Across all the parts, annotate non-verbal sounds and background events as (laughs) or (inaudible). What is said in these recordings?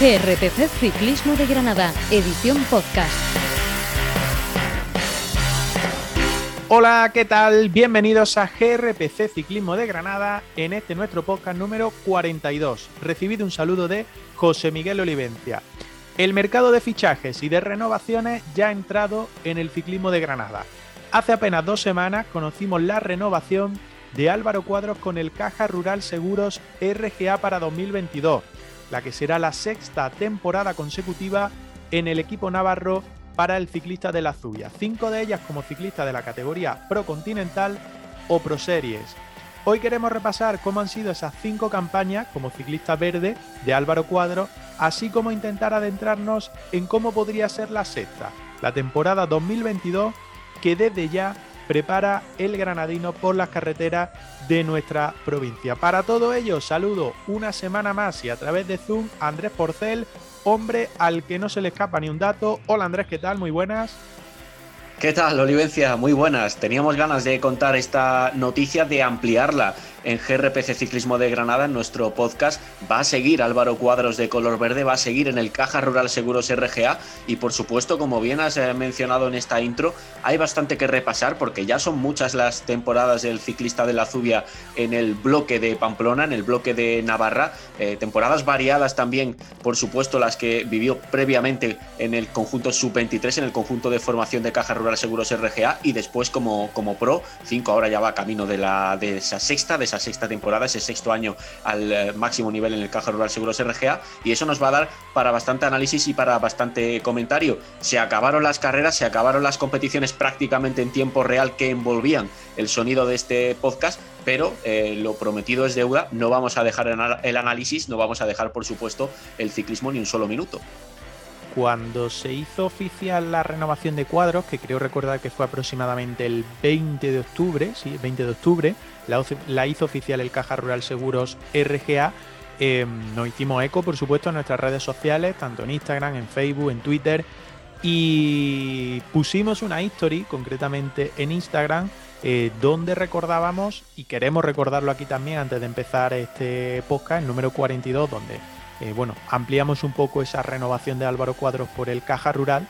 GRPC Ciclismo de Granada, edición podcast. Hola, ¿qué tal? Bienvenidos a GRPC Ciclismo de Granada en este nuestro podcast número 42. Recibido un saludo de José Miguel Olivencia. El mercado de fichajes y de renovaciones ya ha entrado en el ciclismo de Granada. Hace apenas dos semanas conocimos la renovación de Álvaro Cuadros con el Caja Rural Seguros RGA para 2022, la que será la sexta temporada consecutiva en el equipo navarro para el ciclista de la Zuya, cinco de ellas como ciclista de la categoría Pro Continental o Pro Series. Hoy queremos repasar cómo han sido esas cinco campañas como ciclista verde de Álvaro Cuadros, así como intentar adentrarnos en cómo podría ser la sexta, la temporada 2022 que desde ya prepara el granadino por las carreteras de nuestra provincia. Para todo ello, saludo una semana más y a través de Zoom a Andrés Porcel, hombre al que no se le escapa ni un dato. Hola Andrés, ¿qué tal? Muy buenas. ¿Qué tal, Olivencia? Muy buenas. Teníamos ganas de contar esta noticia, de ampliarla en GRPC Ciclismo de Granada, en nuestro podcast. Va a seguir Álvaro Cuadros de color verde, va a seguir en el Caja Rural Seguros RGA y por supuesto, como bien has eh, mencionado en esta intro, hay bastante que repasar porque ya son muchas las temporadas del ciclista de la Zubia en el bloque de Pamplona, en el bloque de Navarra, eh, temporadas variadas también, por supuesto, las que vivió previamente en el conjunto sub-23, en el conjunto de formación de Caja Rural Seguros RGA y después como, como pro, cinco ahora ya va camino de, la, de esa sexta, de esa sexta temporada, ese sexto año al eh, máximo nivel en el Caja Rural Seguros RGA y eso nos va a dar para bastante análisis y para bastante comentario. Se acabaron las carreras, se acabaron las competiciones prácticamente en tiempo real que envolvían el sonido de este podcast, pero eh, lo prometido es deuda, no vamos a dejar el análisis, no vamos a dejar por supuesto el ciclismo ni un solo minuto cuando se hizo oficial la renovación de cuadros, que creo recordar que fue aproximadamente el 20 de octubre, sí, 20 de octubre, la, hizo oficial el Caja Rural Seguros RGA. Eh, nos hicimos eco, por supuesto, en nuestras redes sociales, tanto en Instagram, en Facebook, en Twitter, y pusimos una history, concretamente en Instagram, eh, donde recordábamos, y queremos recordarlo aquí también antes de empezar este podcast, el número 42, donde eh, bueno, ampliamos un poco esa renovación de Álvaro Cuadros por el Caja Rural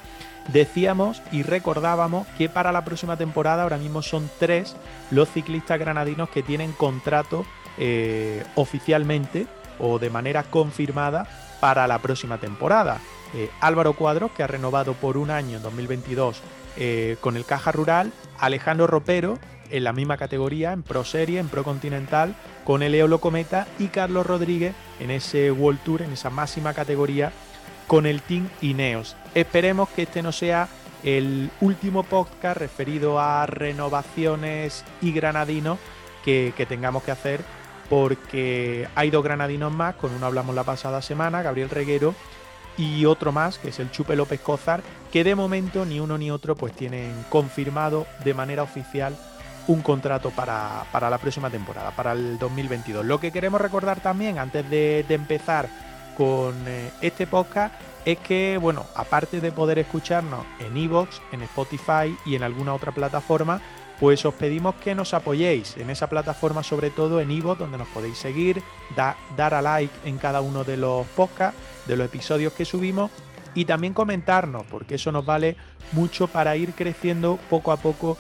decíamos y recordábamos que para la próxima temporada ahora mismo son tres los ciclistas granadinos que tienen contrato eh, oficialmente o de manera confirmada para la próxima temporada. Eh, Álvaro Cuadros, que ha renovado por un año en 2022 eh, con el Caja Rural, Alejandro Ropero, en la misma categoría, en Pro Serie, en Pro Continental, con el Eolo Cometa y Carlos Rodríguez en ese World Tour, en esa máxima categoría con el Team Ineos. Esperemos que este no sea el último podcast referido a renovaciones y granadinos que, tengamos que hacer porque hay dos granadinos más, con uno hablamos la pasada semana, Gabriel Reguero, y otro más, que es el Chupe López Cozar, que de momento ni uno ni otro pues tienen confirmado de manera oficial un contrato para, la próxima temporada, para el 2022. Lo que queremos recordar también antes de, empezar con eh, este podcast es que, bueno, aparte de poder escucharnos en Evox, en Spotify y en alguna otra plataforma, pues os pedimos que nos apoyéis en esa plataforma, sobre todo en Evox, donde nos podéis seguir, dar a like en cada uno de los podcasts, de los episodios que subimos y también comentarnos, porque eso nos vale mucho para ir creciendo poco a poco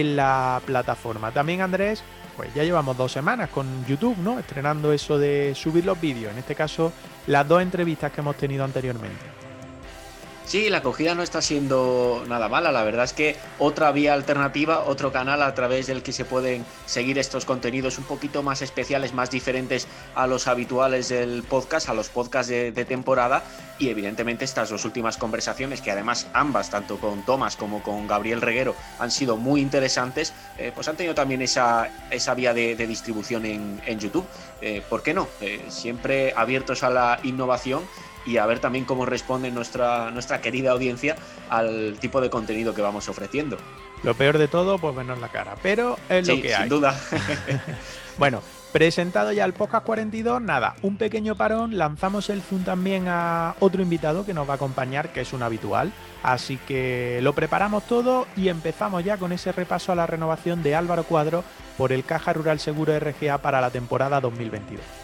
en la plataforma. También Andrés, pues ya llevamos dos semanas con YouTube, ¿no? Estrenando eso de subir los vídeos, en este caso las dos entrevistas que hemos tenido anteriormente. Sí, la acogida no está siendo nada mala. La verdad es que otra vía alternativa, otro canal a través del que se pueden seguir estos contenidos un poquito más especiales, más diferentes a los habituales del podcast, a los podcasts de, temporada. Y evidentemente estas dos últimas conversaciones, que además ambas, tanto con Tomás como con Gabriel Reguero, han sido muy interesantes, eh, pues han tenido también esa, esa vía de, distribución en, YouTube. Eh, ¿Por qué no? Eh, siempre abiertos a la innovación y a ver también cómo responde nuestra, nuestra querida audiencia al tipo de contenido que vamos ofreciendo. Lo peor de todo, pues vernos la cara, pero es lo que hay. Sin duda. (laughs) bueno, presentado ya el podcast 42, nada, un pequeño parón, lanzamos el Zoom también a otro invitado que nos va a acompañar, que es un habitual, así que lo preparamos todo y empezamos ya con ese repaso a la renovación de Álvaro Cuadro por el Caja Rural Seguro RGA para la temporada 2022.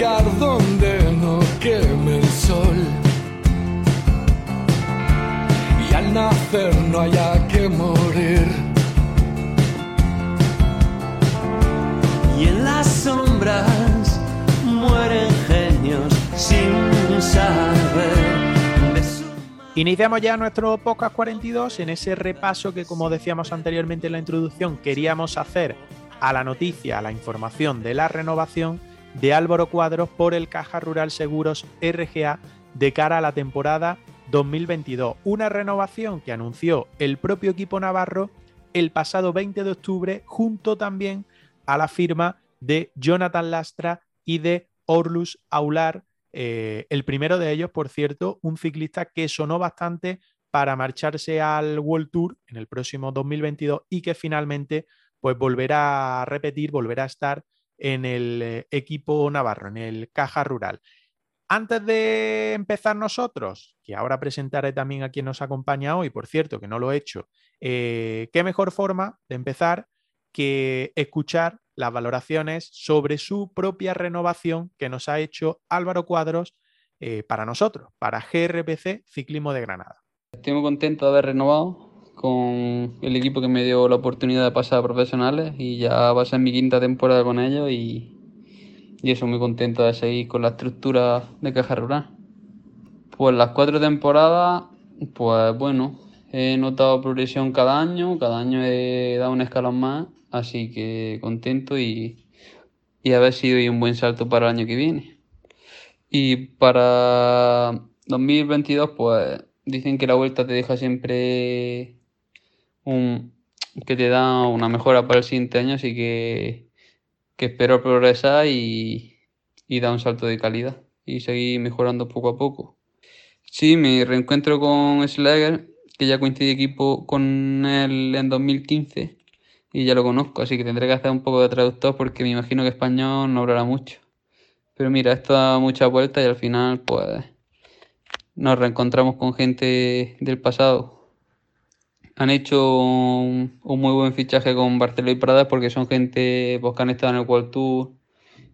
Donde no queme el sol. Y al nacer no haya que morir. Y en las sombras mueren genios sin saber Iniciamos ya nuestro podcast 42 en ese repaso que, como decíamos anteriormente en la introducción, queríamos hacer a la noticia, a la información de la renovación de Álvaro Cuadros por el Caja Rural Seguros RGA de cara a la temporada 2022. Una renovación que anunció el propio equipo navarro el pasado 20 de octubre, junto también a la firma de Jonathan Lastra y de Orlus Aular, eh, el primero de ellos, por cierto, un ciclista que sonó bastante para marcharse al World Tour en el próximo 2022 y que finalmente pues volverá a repetir, volverá a estar en el eh, equipo navarro, en el Caja Rural. Antes de empezar nosotros, que ahora presentaré también a quien nos acompaña hoy, por cierto, que no lo he hecho, eh, qué mejor forma de empezar que escuchar las valoraciones sobre su propia renovación que nos ha hecho Álvaro Cuadros eh, para nosotros, para GRPC Ciclismo de Granada. Estoy muy contento de haber renovado con el equipo que me dio la oportunidad de pasar a profesionales y ya va a ser mi quinta temporada con ellos y, y eso muy contento de seguir con la estructura de Caja Rural. Pues las cuatro temporadas, pues bueno, he notado progresión cada año, cada año he dado un escalón más, así que contento y, y haber sido un buen salto para el año que viene. Y para 2022, pues dicen que la vuelta te deja siempre un, que te da una mejora para el siguiente año, así que, que espero progresar y, y dar un salto de calidad y seguir mejorando poco a poco. Sí, me reencuentro con Slager, que ya coincidí equipo con él en 2015 y ya lo conozco, así que tendré que hacer un poco de traductor porque me imagino que español no hablará mucho. Pero mira, esto da muchas vueltas y al final pues nos reencontramos con gente del pasado. Han hecho un, muy buen fichaje con Barceló y Prada porque son gente pues, que han estado en el World Tour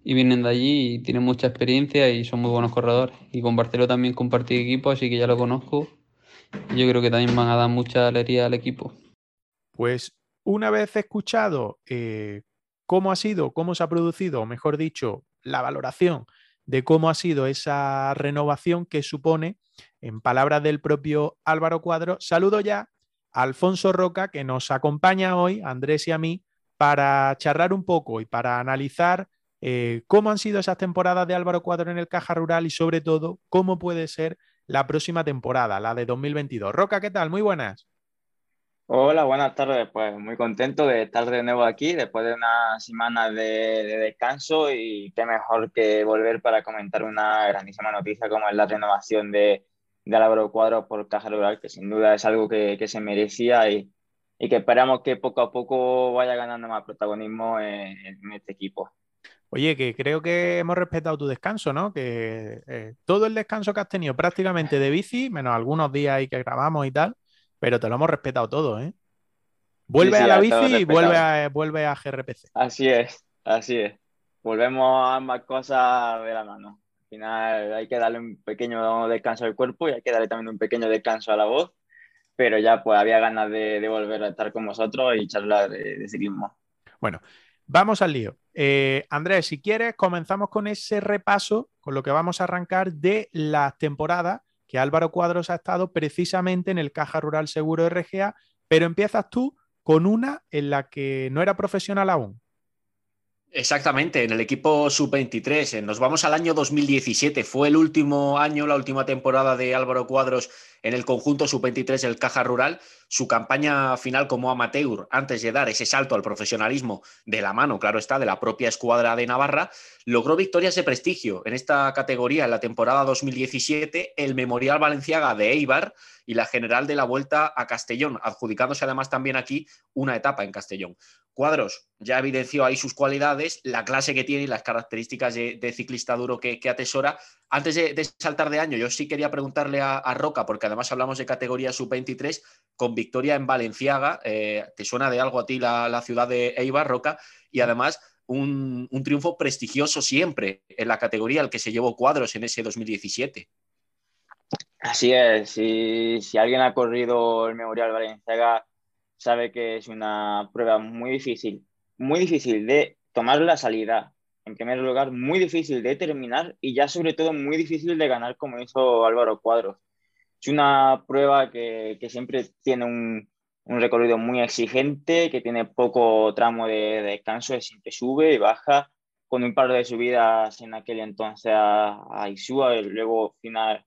y vienen de allí y tienen mucha experiencia y son muy buenos corredores. Y con Barceló también compartí equipo, así que ya lo conozco. Yo creo que también van a dar mucha alegría al equipo. Pues una vez escuchado eh, cómo ha sido, cómo se ha producido, o mejor dicho, la valoración de cómo ha sido esa renovación que supone, en palabras del propio Álvaro Cuadro, saludo ya Alfonso Roca, que nos acompaña hoy, Andrés y a mí, para charlar un poco y para analizar eh, cómo han sido esas temporadas de Álvaro Cuadro en el Caja Rural y sobre todo cómo puede ser la próxima temporada, la de 2022. Roca, ¿qué tal? Muy buenas. Hola, buenas tardes. Pues muy contento de estar de nuevo aquí después de una semana de, de, descanso y qué mejor que volver para comentar una grandísima noticia como es la renovación de, de Álvaro Cuadros por Caja Rural, que sin duda es algo que, que se merecía y, y, que esperamos que poco a poco vaya ganando más protagonismo en, en este equipo. Oye, que creo que hemos respetado tu descanso, ¿no? Que eh, todo el descanso que has tenido prácticamente de bici, menos algunos días ahí que grabamos y tal, pero te lo hemos respetado todo, ¿eh? Vuelve Sí, sí, a la bici y vuelve a, vuelve a GRPC. Así es, así es. Volvemos a ambas cosas de la mano. Al final hay que darle un pequeño descanso al cuerpo y hay que darle también un pequeño descanso a la voz. pero ya pues había ganas de, volver a estar con vosotros y charlar de, de ciclismo. Bueno, vamos al lío. Eh, Andrés, si quieres, comenzamos con ese repaso, con lo que vamos a arrancar de las temporadas que Álvaro Cuadros ha estado precisamente en el Caja Rural Seguro RGA, pero empiezas tú con una en la que no era profesional aún. Exactamente, en el equipo sub-23. Nos vamos al año 2017. Fue el último año, la última temporada de Álvaro Cuadros en el conjunto sub-23 del Caja Rural. Su campaña final como amateur, antes de dar ese salto al profesionalismo de la mano, claro está, de la propia escuadra de Navarra, logró victorias de prestigio en esta categoría en la temporada 2017, el Memorial Valenciaga de Eibar y la General de la Vuelta a Castellón, adjudicándose además también aquí una etapa en Castellón. Cuadros ya evidenció ahí sus cualidades, la clase que tiene y las características de, ciclista duro que, atesora. Antes de, saltar de año, yo sí quería preguntarle a, Roca, porque además hablamos de categoría sub-23, con victoria en Valenciaga, eh, ¿te suena de algo a ti la, ciudad de Eibar, Roca? Y además un, triunfo prestigioso siempre en la categoría al que se llevó Cuadros en ese 2017. Así es, si, si alguien ha corrido el Memorial Valenciaga sabe que es una prueba muy difícil, muy difícil de tomar la salida, en primer lugar, muy difícil de terminar y ya sobre todo muy difícil de ganar como hizo Álvaro Cuadros. Es una prueba que, que siempre tiene un, un, recorrido muy exigente, que tiene poco tramo de, descanso, siempre sube y baja, con un par de subidas en aquel entonces a, a Isúa, luego final,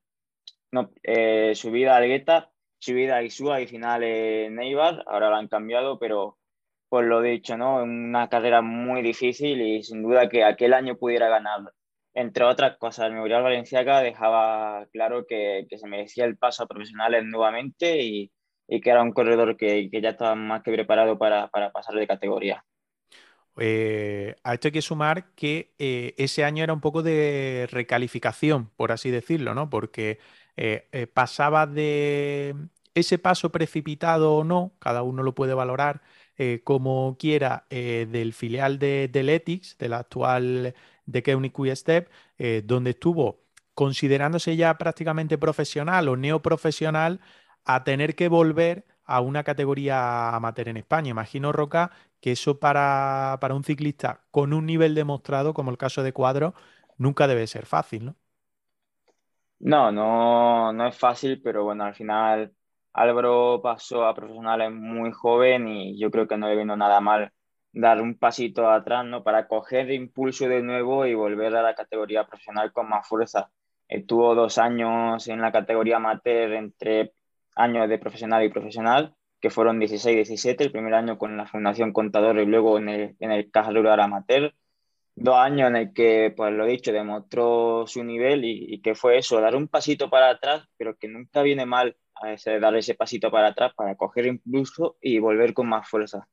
no, eh, subida a Algueta subida a Isúa y final en Neibar, ahora lo han cambiado, pero por lo dicho, ¿no? Una carrera muy difícil y sin duda que aquel año pudiera ganar. Entre otras cosas, el Memorial Valenciaga dejaba claro que, que se merecía el paso a profesionales nuevamente y, y que era un corredor que, que, ya estaba más que preparado para, para pasar de categoría. A esto hay que sumar que eh, ese año era un poco de recalificación, por así decirlo, ¿no? Porque eh, eh, pasaba de ese paso precipitado o no, cada uno lo puede valorar eh, como quiera, del filial de, del Ethics, del actual de Keunig Step, donde estuvo considerándose ya prácticamente profesional o neoprofesional, a tener que volver a una categoría amateur en España. Imagino, Roca, que eso para, para un ciclista con un nivel demostrado, como el caso de Cuadro, nunca debe ser fácil, ¿no? No, no, no es fácil, pero bueno, al final Álvaro pasó a profesionales muy joven y yo creo que no le vino nada mal dar un pasito atrás, ¿no? Para coger impulso de nuevo y volver a la categoría profesional con más fuerza. Estuvo dos años en la categoría amateur entre años de profesional y profesional, que fueron 16-17, el primer año con la Fundación Contador y luego en el, en el Caja Rural Amateur dos años en el que, pues lo dicho, demostró su nivel y, que fue eso, dar un pasito para atrás, pero que nunca viene mal a ese, dar ese pasito para atrás para coger impulso y volver con más fuerza.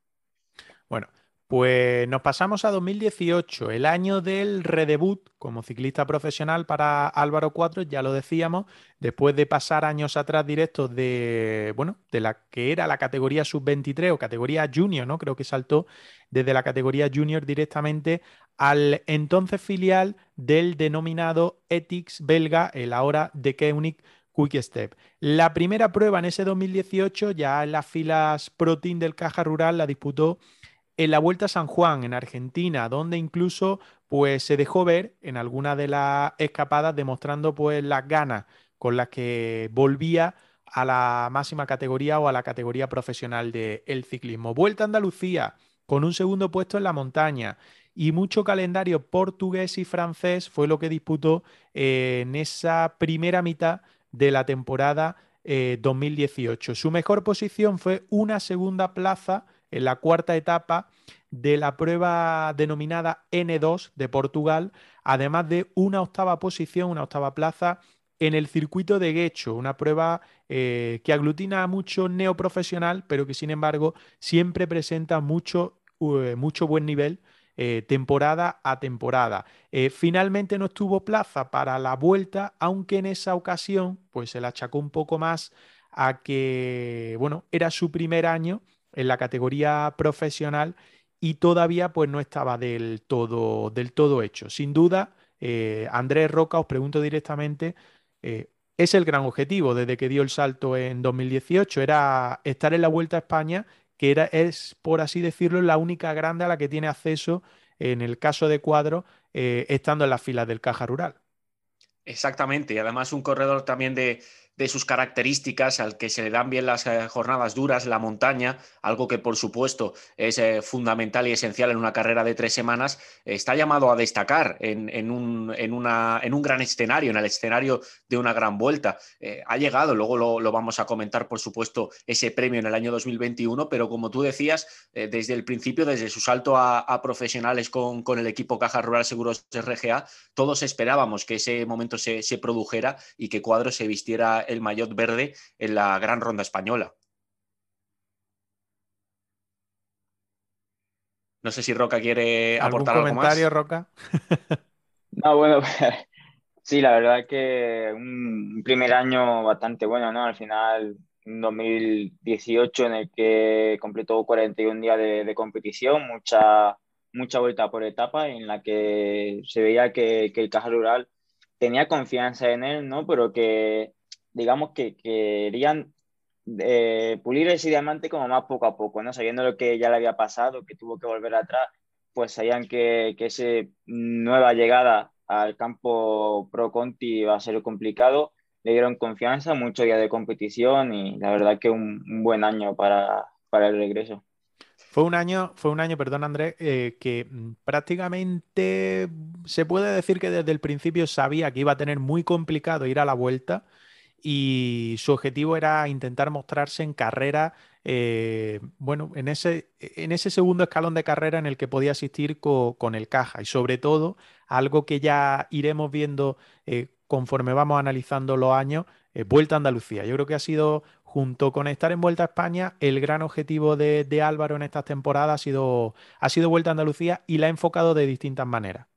Bueno, pues nos pasamos a 2018, el año del redebut como ciclista profesional para Álvaro Cuatro, ya lo decíamos, después de pasar años atrás directos de, bueno, de la que era la categoría sub-23 o categoría junior, ¿no? Creo que saltó desde la categoría junior directamente al entonces filial del denominado Ethics belga, el ahora de Keunig Quick Step. La primera prueba en ese 2018, ya en las filas Pro Team del Caja Rural, la disputó en la Vuelta a San Juan, en Argentina, donde incluso pues, se dejó ver en alguna de las escapadas demostrando pues, las ganas con las que volvía a la máxima categoría o a la categoría profesional del ciclismo. Vuelta a Andalucía con un segundo puesto en la montaña y mucho calendario portugués y francés fue lo que disputó eh, en esa primera mitad de la temporada 2018. Eh, Su mejor posición fue una segunda plaza en la cuarta etapa de la prueba denominada N2 de Portugal, además de una octava posición, una octava plaza en el circuito de Guecho, una prueba eh, que aglutina a mucho neoprofesional, pero que sin embargo siempre presenta mucho, eh, mucho buen nivel eh, temporada a temporada. finalmente no estuvo plaza para la vuelta, aunque en esa ocasión pues se la achacó un poco más a que, bueno, era su primer año en la categoría profesional y todavía pues no estaba del todo, del todo hecho. Sin duda, Andrés Roca, os pregunto directamente, eh, es el gran objetivo desde que dio el salto en 2018, era estar en la Vuelta a España, que era, es, por así decirlo, la única grande a la que tiene acceso en el caso de Cuadro, eh, estando en las filas del Caja Rural. Exactamente, y además un corredor también de, de sus características, al que se le dan bien las eh, jornadas duras, la montaña, algo que por supuesto es eh, fundamental y esencial en una carrera de tres semanas, está llamado a destacar en, un, una, en, un, gran escenario, en el escenario de una gran vuelta. Eh, ha llegado, luego lo, vamos a comentar, por supuesto, ese premio en el año 2021, pero como tú decías, desde el principio, desde su salto a, profesionales con, con, el equipo Caja Rural Seguros RGA, todos esperábamos que ese momento se, se produjera y que Cuadro se vistiera el maillot verde en la gran ronda española. No sé si Roca quiere aportar algo comentario, Roca? (laughs) no, bueno, (laughs) sí, la verdad que un primer año bastante bueno, ¿no? Al final, un 2018 en el que completó 41 días de, competición, mucha, mucha vuelta por etapa, en la que se veía que, que el Caja Rural tenía confianza en él, ¿no? Pero que digamos que querían eh, pulir ese diamante como más poco a poco, ¿no? Sabiendo lo que ya le había pasado, que tuvo que volver atrás, pues sabían que, que esa nueva llegada al campo Pro Conti iba a ser complicado, le dieron confianza, mucho día de competición y la verdad que un, buen año para, para, el regreso. Fue un año, fue un año, perdón Andrés, eh, que prácticamente se puede decir que desde el principio sabía que iba a tener muy complicado ir a la vuelta y su objetivo era intentar mostrarse en carrera, eh, bueno, en ese, en ese segundo escalón de carrera en el que podía asistir con el caja y sobre todo algo que ya iremos viendo eh, conforme vamos analizando los años, eh, Vuelta a Andalucía. Yo creo que ha sido, junto con estar en Vuelta a España, el gran objetivo de, de Álvaro en estas temporadas ha sido, ha sido Vuelta a Andalucía y la ha enfocado de distintas maneras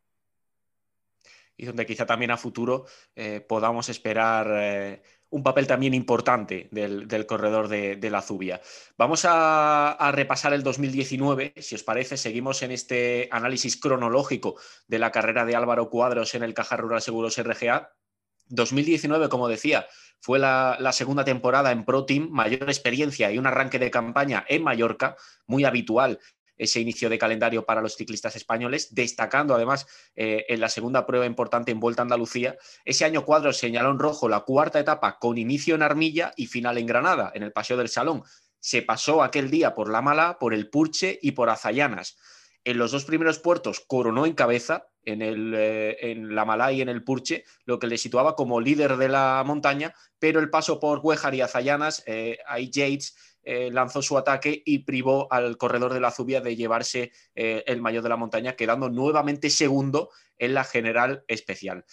y donde quizá también a futuro eh, podamos esperar eh, un papel también importante del, corredor de, la Zubia. Vamos a, repasar el 2019, si os parece, seguimos en este análisis cronológico de la carrera de Álvaro Cuadros en el Caja Rural Seguros RGA. 2019, como decía, fue la, segunda temporada en Pro Team, mayor experiencia y un arranque de campaña en Mallorca, muy habitual ese inicio de calendario para los ciclistas españoles, destacando además eh, en la segunda prueba importante en Vuelta a Andalucía. Ese año cuadro señaló en rojo la cuarta etapa con inicio en Armilla y final en Granada, en el Paseo del Salón. Se pasó aquel día por La Mala, por el Purche y por Azayanas. En los dos primeros puertos coronó en cabeza, en, el, eh, en la Mala y en el Purche, lo que le situaba como líder de la montaña, pero el paso por Huejar y Azayanas, eh, ahí eh, lanzó su ataque y privó al corredor de la Zubia de llevarse eh, el mayor de la montaña, quedando nuevamente segundo en la general especial.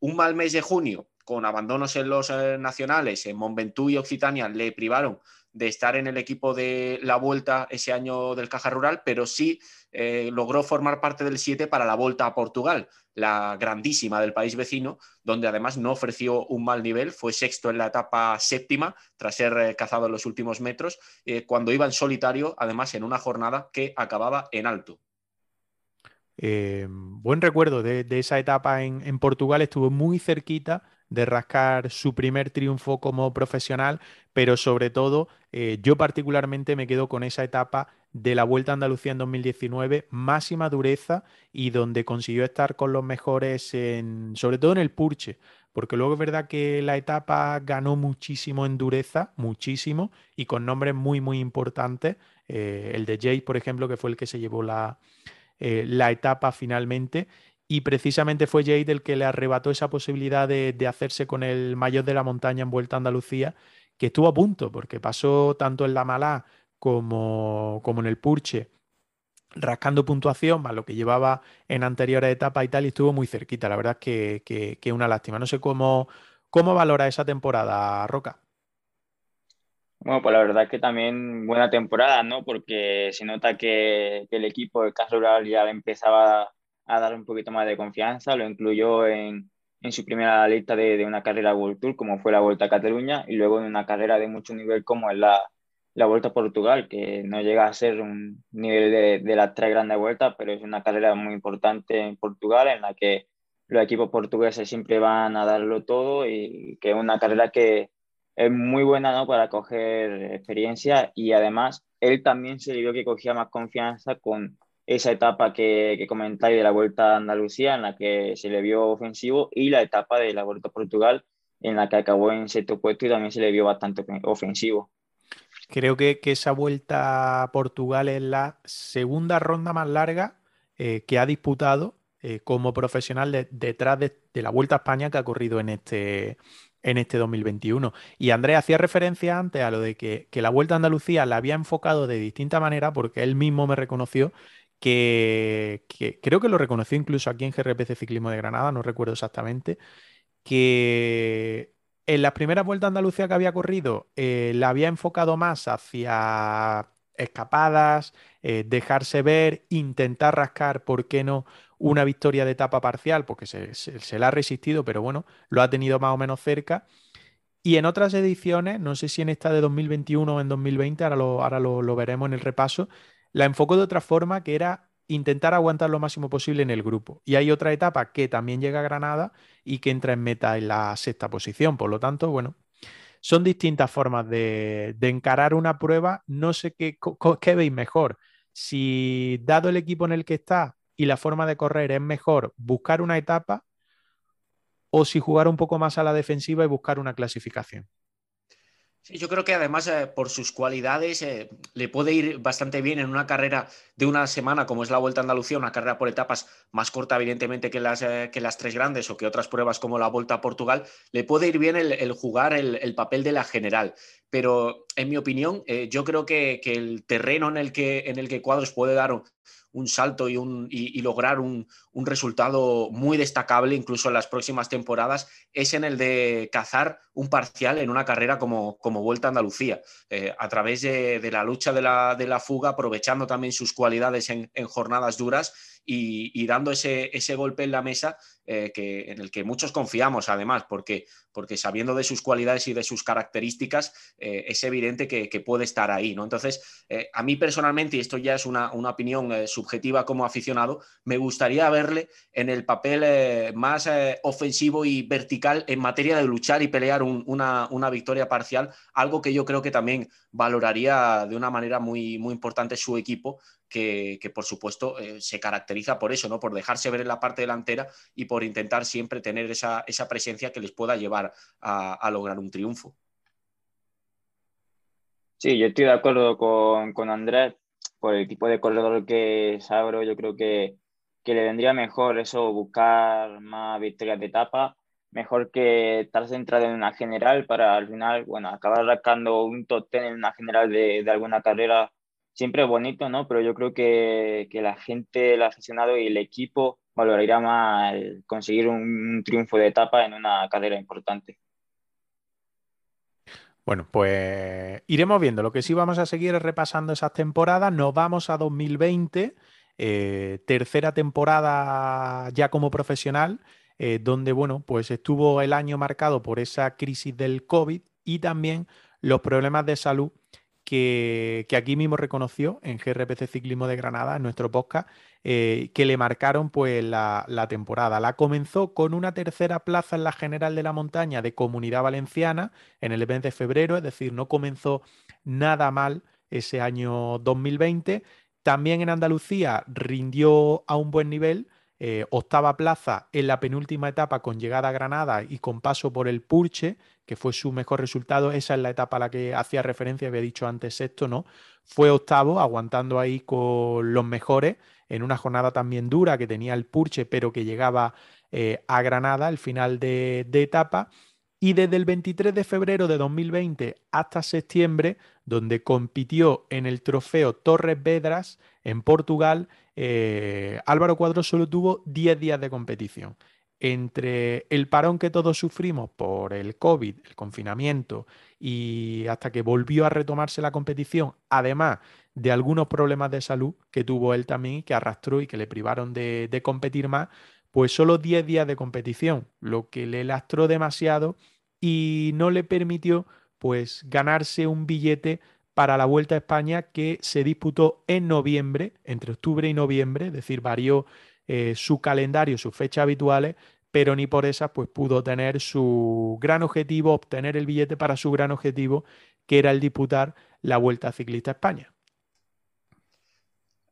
Un mal mes de junio, con abandonos en los eh, nacionales, en Montventoux y Occitania, le privaron de estar en el equipo de la vuelta ese año del Caja Rural, pero sí eh, logró formar parte del 7 para la vuelta a Portugal, la grandísima del país vecino, donde además no ofreció un mal nivel, fue sexto en la etapa séptima, tras ser eh, cazado en los últimos metros, eh, cuando iba en solitario, además en una jornada que acababa en alto. buen recuerdo de, esa etapa en Portugal, estuvo muy cerquita de rascar su primer triunfo como profesional, pero sobre todo eh, yo particularmente me quedo con esa etapa de la Vuelta a Andalucía en 2019, máxima dureza y donde consiguió estar con los mejores, en, sobre todo en el Purche, porque luego es verdad que la etapa ganó muchísimo en dureza, muchísimo, y con nombres muy, muy importantes. Eh, el de Jay, por ejemplo, que fue el que se llevó la, eh, la etapa finalmente y precisamente fue Jade el que le arrebató esa posibilidad de, hacerse con el mayor de la montaña en Vuelta a Andalucía, que estuvo a punto, porque pasó tanto en la Malá como, como en el Purche, rascando puntuación, más lo que llevaba en anteriores etapas y tal, y estuvo muy cerquita. La verdad es que, que, una lástima. No sé cómo, cómo valora esa temporada, Roca. Bueno, pues la verdad es que también buena temporada, ¿no? Porque se nota que, el equipo de Caso Rural ya empezaba a dar un poquito más de confianza, lo incluyó en, en su primera lista de, de, una carrera World Tour, como fue la Vuelta a Cataluña, y luego en una carrera de mucho nivel como es la, la Vuelta a Portugal, que no llega a ser un nivel de, de las tres grandes vueltas, pero es una carrera muy importante en Portugal en la que los equipos portugueses siempre van a darlo todo y que es una carrera que es muy buena ¿no? para coger experiencia y además él también se vio que cogía más confianza con esa etapa que, que comentáis de la Vuelta a Andalucía en la que se le vio ofensivo y la etapa de la Vuelta a Portugal en la que acabó en sexto puesto y también se le vio bastante ofensivo. Creo que, que esa Vuelta a Portugal es la segunda ronda más larga eh, que ha disputado eh, como profesional detrás de, la Vuelta a España que ha corrido en este, en este 2021. Y Andrés hacía referencia antes a lo de que, que, la Vuelta a Andalucía la había enfocado de distinta manera porque él mismo me reconoció que, creo que lo reconoció incluso aquí en GRPC Ciclismo de Granada, no recuerdo exactamente, que en las primeras vueltas a Andalucía que había corrido eh, la había enfocado más hacia escapadas, eh, dejarse ver, intentar rascar, ¿por qué no? Una victoria de etapa parcial, porque se, se, le ha resistido, pero bueno, lo ha tenido más o menos cerca. Y en otras ediciones, no sé si en esta de 2021 o en 2020, ahora lo, ahora lo veremos en el repaso, la enfocó de otra forma que era intentar aguantar lo máximo posible en el grupo. Y hay otra etapa que también llega a Granada y que entra en meta en la sexta posición. Por lo tanto, bueno, son distintas formas de, encarar una prueba. No sé qué, qué veis mejor. Si dado el equipo en el que está y la forma de correr es mejor buscar una etapa o si jugar un poco más a la defensiva y buscar una clasificación yo creo que además eh, por sus cualidades eh, le puede ir bastante bien en una carrera de una semana como es la Vuelta a Andalucía, una carrera por etapas más corta evidentemente que las, eh, que las tres grandes o que otras pruebas como la Vuelta a Portugal, le puede ir bien el, jugar el, papel de la general. Pero en mi opinión, yo creo que, el terreno en el que, en el que Cuadros puede dar salto y, un, lograr un, un, resultado muy destacable incluso en las próximas temporadas es en el de cazar un parcial en una carrera como, como Vuelta a Andalucía, eh, a través de, la lucha de la, de la, fuga, aprovechando también sus cualidades en, en jornadas duras y, y, dando ese, ese golpe en la mesa eh, que, en el que muchos confiamos además, porque, porque sabiendo de sus cualidades y de sus características, eh, es evidente que, puede estar ahí. ¿no? Entonces, eh, a mí personalmente, y esto ya es una, una opinión subjetiva como aficionado, me gustaría verle en el papel más ofensivo y vertical en materia de luchar y pelear una, una, victoria parcial, algo que yo creo que también valoraría de una manera muy, muy importante su equipo, que, por supuesto se caracteriza por eso, ¿no? por dejarse ver en la parte delantera y por intentar siempre tener esa, esa presencia que les pueda llevar a, lograr un triunfo. Sí, yo estoy de acuerdo con, con Andrés por el tipo de corredor que es. Yo creo que, que, le vendría mejor eso, buscar más victorias de etapa, mejor que estar centrado en una general para al final, bueno, acabar rascando un top ten en una general de, de alguna carrera. Siempre es bonito, ¿no? Pero yo creo que, que la gente, el aficionado y el equipo valoraría más conseguir un triunfo de etapa en una carrera importante. Bueno, pues iremos viendo. Lo que sí vamos a seguir es repasando esas temporadas. Nos vamos a 2020, eh, tercera temporada ya como profesional, eh, donde, bueno, pues estuvo el año marcado por esa crisis del COVID y también los problemas de salud que, aquí mismo reconoció en GRPC Ciclismo de Granada, en nuestro podcast, eh, que le marcaron pues la, temporada. La comenzó con una tercera plaza en la General de la Montaña de Comunidad Valenciana en el mes de febrero, es decir, no comenzó nada mal ese año 2020. También en Andalucía rindió a un buen nivel, eh, octava plaza en la penúltima etapa con llegada a Granada y con paso por el Purche, que fue su mejor resultado. Esa es la etapa a la que hacía referencia, había dicho antes sexto, ¿no? Fue octavo, aguantando ahí con los mejores, en una jornada también dura que tenía el Purche, pero que llegaba eh, a Granada, al final de, de etapa. Y desde el 23 de febrero de 2020 hasta septiembre, donde compitió en el trofeo Torres Vedras en Portugal, eh, Álvaro Cuadro solo tuvo 10 días de competición. Entre el parón que todos sufrimos por el COVID, el confinamiento y hasta que volvió a retomarse la competición, además de algunos problemas de salud que tuvo él también, que arrastró y que le privaron de, de competir más, pues solo 10 días de competición, lo que le lastró demasiado y no le permitió pues ganarse un billete para la Vuelta a España que se disputó en noviembre, entre octubre y noviembre, es decir, varió eh, su calendario, sus fechas habituales, pero ni por esas pues pudo tener su gran objetivo, obtener el billete para su gran objetivo, que era el disputar la Vuelta Ciclista a España.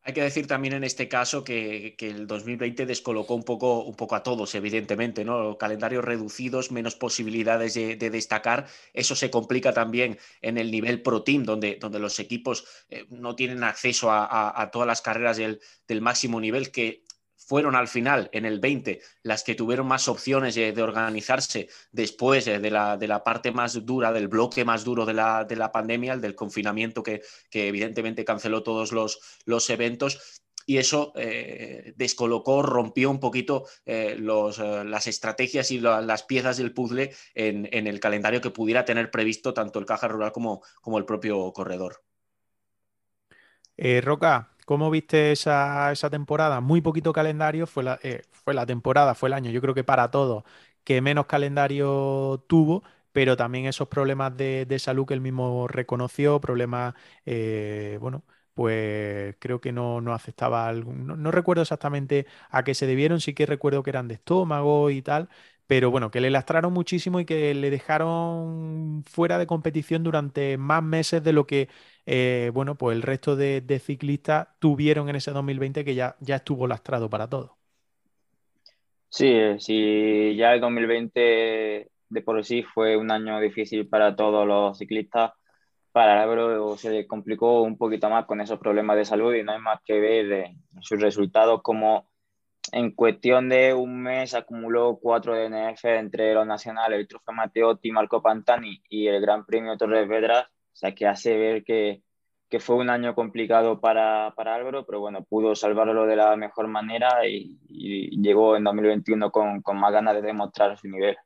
Hay que decir también en este caso que, el 2020 descolocó un poco, un poco, a todos, evidentemente, ¿no? Calendarios reducidos, menos posibilidades de, destacar. Eso se complica también en el nivel Pro Team, donde, los equipos eh, no tienen acceso a, todas las carreras del, del, máximo nivel que fueron al final, en el 20, las que tuvieron más opciones de, organizarse después de la, de, la, parte más dura, del bloque más duro de la, de la pandemia, el del confinamiento que, que, evidentemente canceló todos los, los eventos. Y eso eh, descolocó, rompió un poquito eh, los, eh, las estrategias y las piezas del puzzle en, en, el calendario que pudiera tener previsto tanto el Caja Rural como, como el propio corredor. Roca, ¿Cómo viste esa, temporada? Muy poquito calendario, fue la, eh, fue la temporada, fue el año, yo creo que para todos, que menos calendario tuvo, pero también esos problemas de, salud que él mismo reconoció, problemas, eh, bueno, pues creo que no, no aceptaba algún, no, recuerdo exactamente a qué se debieron, sí que recuerdo que eran de estómago y tal, pero bueno, que le lastraron muchísimo y que le dejaron fuera de competición durante más meses de lo que eh, bueno, pues el resto de, ciclistas tuvieron en ese 2020 que ya, ya estuvo lastrado para todo. Sí, eh, sí, ya el 2020 de por sí fue un año difícil para todos los ciclistas. Para Álvaro se complicó un poquito más con esos problemas de salud y no hay más que ver en sus resultados como en cuestión de un mes acumuló cuatro DNF entre los nacionales, el Trofeo Matteotti, Marco Pantani y el Gran Premio Torres Vedras o sea, que hace ver que, fue un año complicado para, Álvaro, pero bueno, pudo salvarlo de la mejor manera y, llegó en 2021 con, más ganas de demostrar su nivel.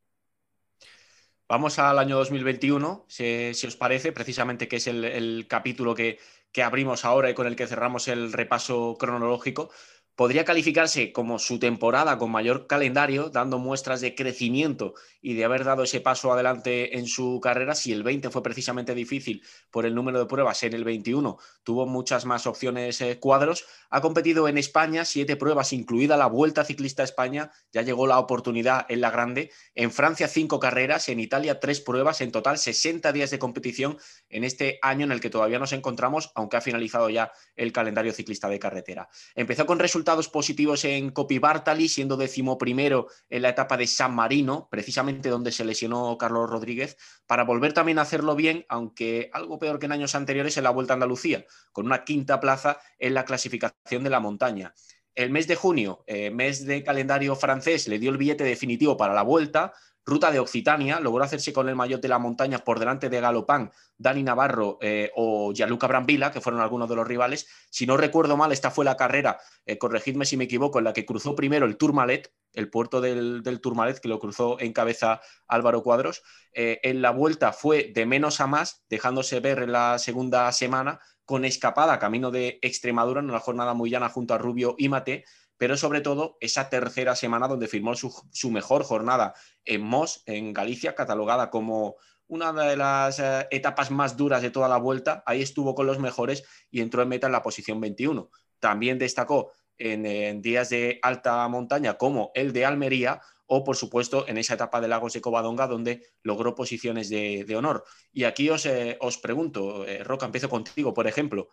Vamos al año 2021, si, os parece, precisamente que es el, capítulo que, que, abrimos ahora y con el que cerramos el repaso cronológico podría calificarse como su temporada con mayor calendario, dando muestras de crecimiento y de haber dado ese paso adelante en su carrera. Si el 20 fue precisamente difícil por el número de pruebas, en el 21 tuvo muchas más opciones eh, cuadros. Ha competido en España siete pruebas, incluida la Vuelta Ciclista España. Ya llegó la oportunidad en la grande. En Francia, cinco carreras. En Italia, tres pruebas. En total, 60 días de competición en este año en el que todavía nos encontramos, aunque ha finalizado ya el calendario ciclista de carretera. Empezó con resultados positivos en Copy Bartali, siendo decimoprimero en la etapa de San Marino, precisamente donde se lesionó Carlos Rodríguez, para volver también a hacerlo bien, aunque algo peor que en años anteriores en la Vuelta a Andalucía, con una quinta plaza en la clasificación de la montaña. El mes de junio, eh, mes de calendario francés, le dio el billete definitivo para la Vuelta, Ruta de Occitania, logró hacerse con el maillot de la montaña por delante de Galopán, Dani Navarro eh, o Gianluca Brambilla, que fueron algunos de los rivales. Si no recuerdo mal, esta fue la carrera, eh, corregidme si me equivoco, en la que cruzó primero el Tourmalet, el puerto del, Tourmalet, que lo cruzó en cabeza Álvaro Cuadros. Eh, en la vuelta fue de menos a más, dejándose ver en la segunda semana, con escapada camino de Extremadura en una jornada muy llana junto a Rubio y Mate, pero sobre todo esa tercera semana donde firmó su, mejor jornada en Mos, en Galicia, catalogada como una de las eh, etapas más duras de toda la vuelta. Ahí estuvo con los mejores y entró en meta en la posición 21. También destacó en, días de alta montaña como el de Almería o, por supuesto, en esa etapa de Lagos de Covadonga donde logró posiciones de, honor. Y aquí os, eh, os pregunto, eh, Roca, empiezo contigo, por ejemplo,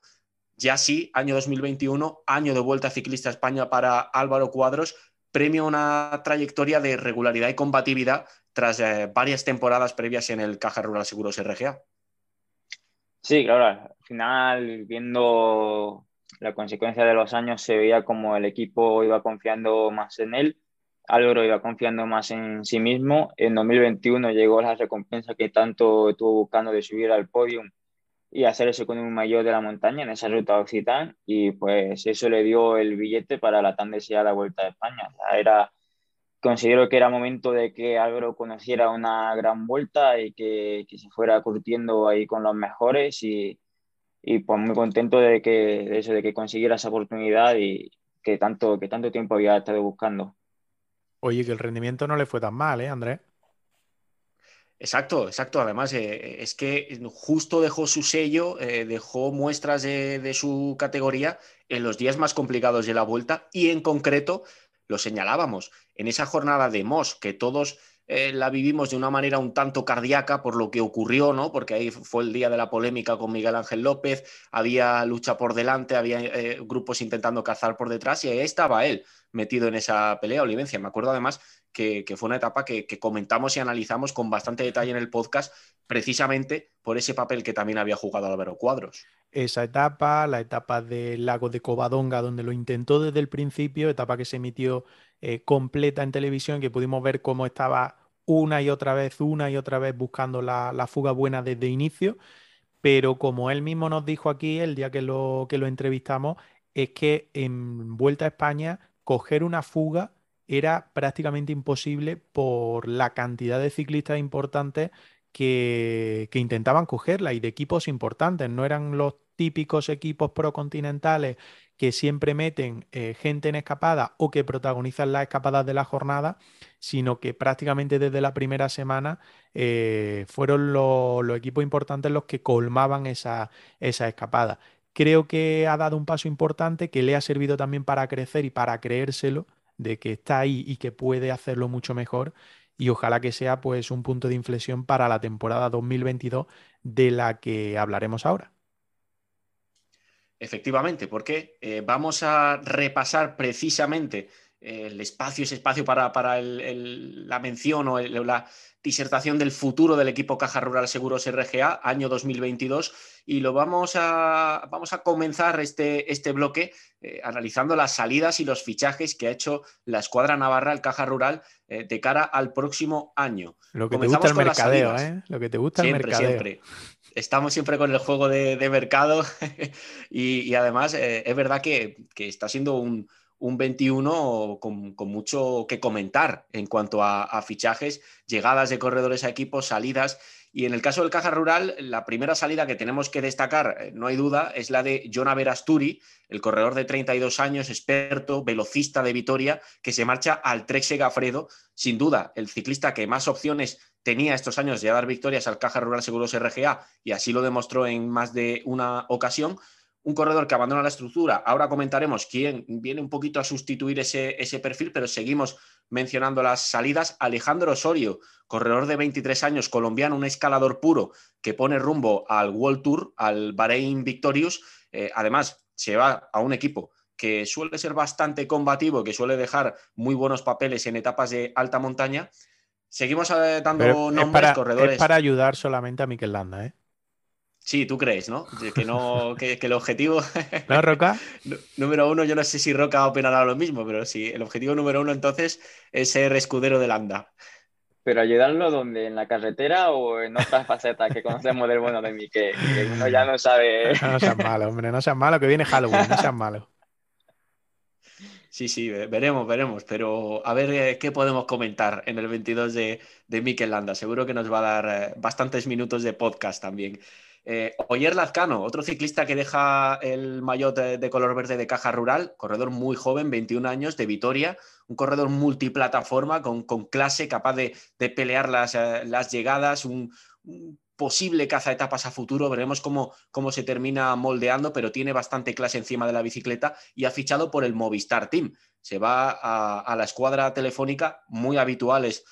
ya sí, año 2021, año de vuelta ciclista a España para Álvaro Cuadros, premio a una trayectoria de regularidad y combatividad tras eh, varias temporadas previas en el Caja Rural Seguros RGA. Sí, claro, al final, viendo la consecuencia de los años, se veía como el equipo iba confiando más en él, Álvaro iba confiando más en sí mismo. En 2021 llegó la recompensa que tanto estuvo buscando de subir al podium y hacer con un mayor de la montaña en esa ruta Occitán y pues eso le dio el billete para la tan deseada Vuelta a España. era, considero que era momento de que Álvaro conociera una gran vuelta y que, que se fuera curtiendo ahí con los mejores y, y, pues muy contento de que de eso de que consiguiera esa oportunidad y que tanto que tanto tiempo había estado buscando. Oye, que el rendimiento no le fue tan mal, ¿eh, Andrés? Exacto, exacto. Además, eh, es que justo dejó su sello, eh, dejó muestras de, su categoría en los días más complicados de la vuelta y en concreto lo señalábamos en esa jornada de Moss, que todos eh, la vivimos de una manera un tanto cardíaca por lo que ocurrió, ¿no? Porque ahí fue el día de la polémica con Miguel Ángel López, había lucha por delante, había eh, grupos intentando cazar por detrás y ahí estaba él metido en esa pelea, Olivencia. Me acuerdo además que, fue una etapa que, comentamos y analizamos con bastante detalle en el podcast, precisamente por ese papel que también había jugado Álvaro Cuadros. Esa etapa, la etapa del lago de Covadonga, donde lo intentó desde el principio, etapa que se emitió eh, completa en televisión, que pudimos ver cómo estaba una y otra vez, una y otra vez buscando la, la fuga buena desde inicio. Pero como él mismo nos dijo aquí el día que lo, que lo entrevistamos, es que en Vuelta a España coger una fuga era prácticamente imposible por la cantidad de ciclistas importantes que, intentaban cogerla y de equipos importantes. No eran los típicos equipos procontinentales que siempre meten eh, gente en escapada o que protagonizan las escapadas de la jornada, sino que prácticamente desde la primera semana eh, fueron los equipos importantes los que colmaban esa, esa escapada. Creo que ha dado un paso importante que le ha servido también para crecer y para creérselo de que está ahí y que puede hacerlo mucho mejor y ojalá que sea pues un punto de inflexión para la temporada 2022 de la que hablaremos ahora. Efectivamente, porque eh, vamos a repasar precisamente el espacio, ese espacio para, para la mención o la disertación del futuro del equipo Caja Rural Seguros RGA, año 2022, y lo vamos a, vamos a comenzar este, este bloque eh, analizando las salidas y los fichajes que ha hecho la escuadra navarra, el Caja Rural, eh, de cara al próximo año. Lo que te gusta el mercadeo, ¿eh? Lo que te gusta el mercadeo. Siempre. Estamos siempre con el juego de, mercado (laughs) y, además es verdad que está siendo un un 21 con, mucho que comentar en cuanto a, fichajes, llegadas de corredores a equipos, salidas. Y en el caso del Caja Rural, la primera salida que tenemos que destacar, eh, no hay duda, es la de Jonah Verasturi, el corredor de 32 años, experto, velocista de Vitoria, que se marcha al Trexe Gafredo. Sin duda, el ciclista que más opciones tenía estos años de dar victorias al Caja Rural Seguros RGA, y así lo demostró en más de una ocasión un corredor que abandona la estructura. Ahora comentaremos quién viene un poquito a sustituir ese, ese, perfil, pero seguimos mencionando las salidas. Alejandro Osorio, corredor de 23 años, colombiano, un escalador puro que pone rumbo al World Tour, al Bahrein Victorious. Eh, además, se va a un equipo que suele ser bastante combativo, que suele dejar muy buenos papeles en etapas de alta montaña. Seguimos eh, dando nombres, para, corredores. Es para ayudar solamente a Mikel Landa, ¿eh? Sí, tú crees, ¿no? Que, no, que, el objetivo. (laughs) ¿No, Roca? (laughs) número uno, yo no sé si Roca opinará lo mismo, pero sí, el objetivo número uno entonces es ser escudero del ANDA. Pero ayudarlo donde, en la carretera o en otras (laughs) facetas que conocemos del bueno de mí, que, uno ya no sabe. No, seas malo, hombre, no seas malo, que viene Halloween, no seas malo. Sí, sí, veremos, veremos, pero a ver eh, qué podemos comentar en el 22 de, de Mikel Landa. Seguro que nos va a dar eh, bastantes minutos de podcast también. Eh, Oyer Lazcano, otro ciclista que deja el maillot de, color verde de caja rural, corredor muy joven, 21 años, de Vitoria, un corredor multiplataforma con, clase, capaz de, pelear eh, las, llegadas, un, posible caza etapas a futuro, veremos cómo, cómo, se termina moldeando, pero tiene bastante clase encima de la bicicleta y ha fichado por el Movistar Team. Se va a, la escuadra telefónica, muy habituales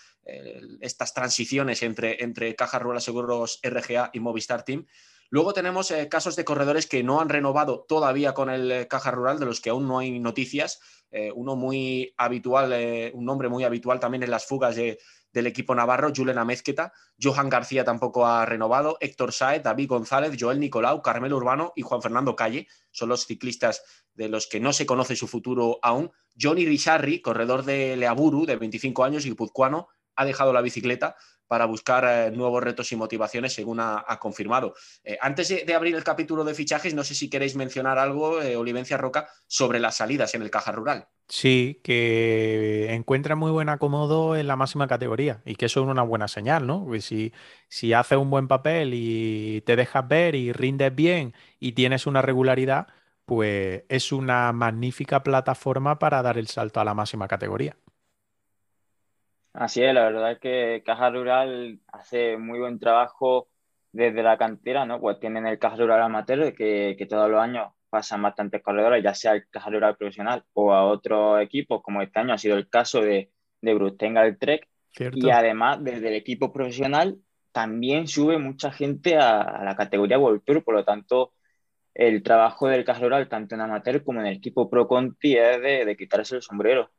estas transiciones entre, entre Caja Rural Seguros RGA y Movistar Team. Luego tenemos eh, casos de corredores que no han renovado todavía con el eh, Caja Rural, de los que aún no hay noticias. Eh, uno muy habitual, un nombre muy habitual también en las fugas del equipo navarro, Julen Amezqueta. Johan García tampoco ha renovado. Héctor Saez, David González, Joel Nicolau, Carmelo Urbano y Juan Fernando Calle son los ciclistas de los que no se conoce su futuro aún. Johnny Risarri, corredor de Leaburu, de 25 años, y guipuzcoano, ha dejado la bicicleta para buscar eh, nuevos retos y motivaciones, según ha, confirmado. Eh, antes de, abrir el capítulo de fichajes, no sé si queréis mencionar algo, eh, Olivencia Roca, sobre las salidas en el Caja Rural. Sí, que encuentra muy buen acomodo en la máxima categoría y que eso es una buena señal, ¿no? si, si haces un buen papel y te dejas ver y rindes bien y tienes una regularidad, pues es una magnífica plataforma para dar el salto a la máxima categoría. Así es, la verdad es que Caja Rural hace muy buen trabajo desde la cantera, ¿no? Pues tienen el Caja Rural Amateur que, que todos los años pasan bastantes corredores, ya sea al Caja Rural profesional o a otros equipos, como este año ha sido el caso de, de Brustenga Trek. Y además, desde el equipo profesional, también sube mucha gente a, la categoría World Tour, por lo tanto, el trabajo del Caja Rural, tanto en amateur como en el equipo Pro Conti, es de, de quitarse el sombrero.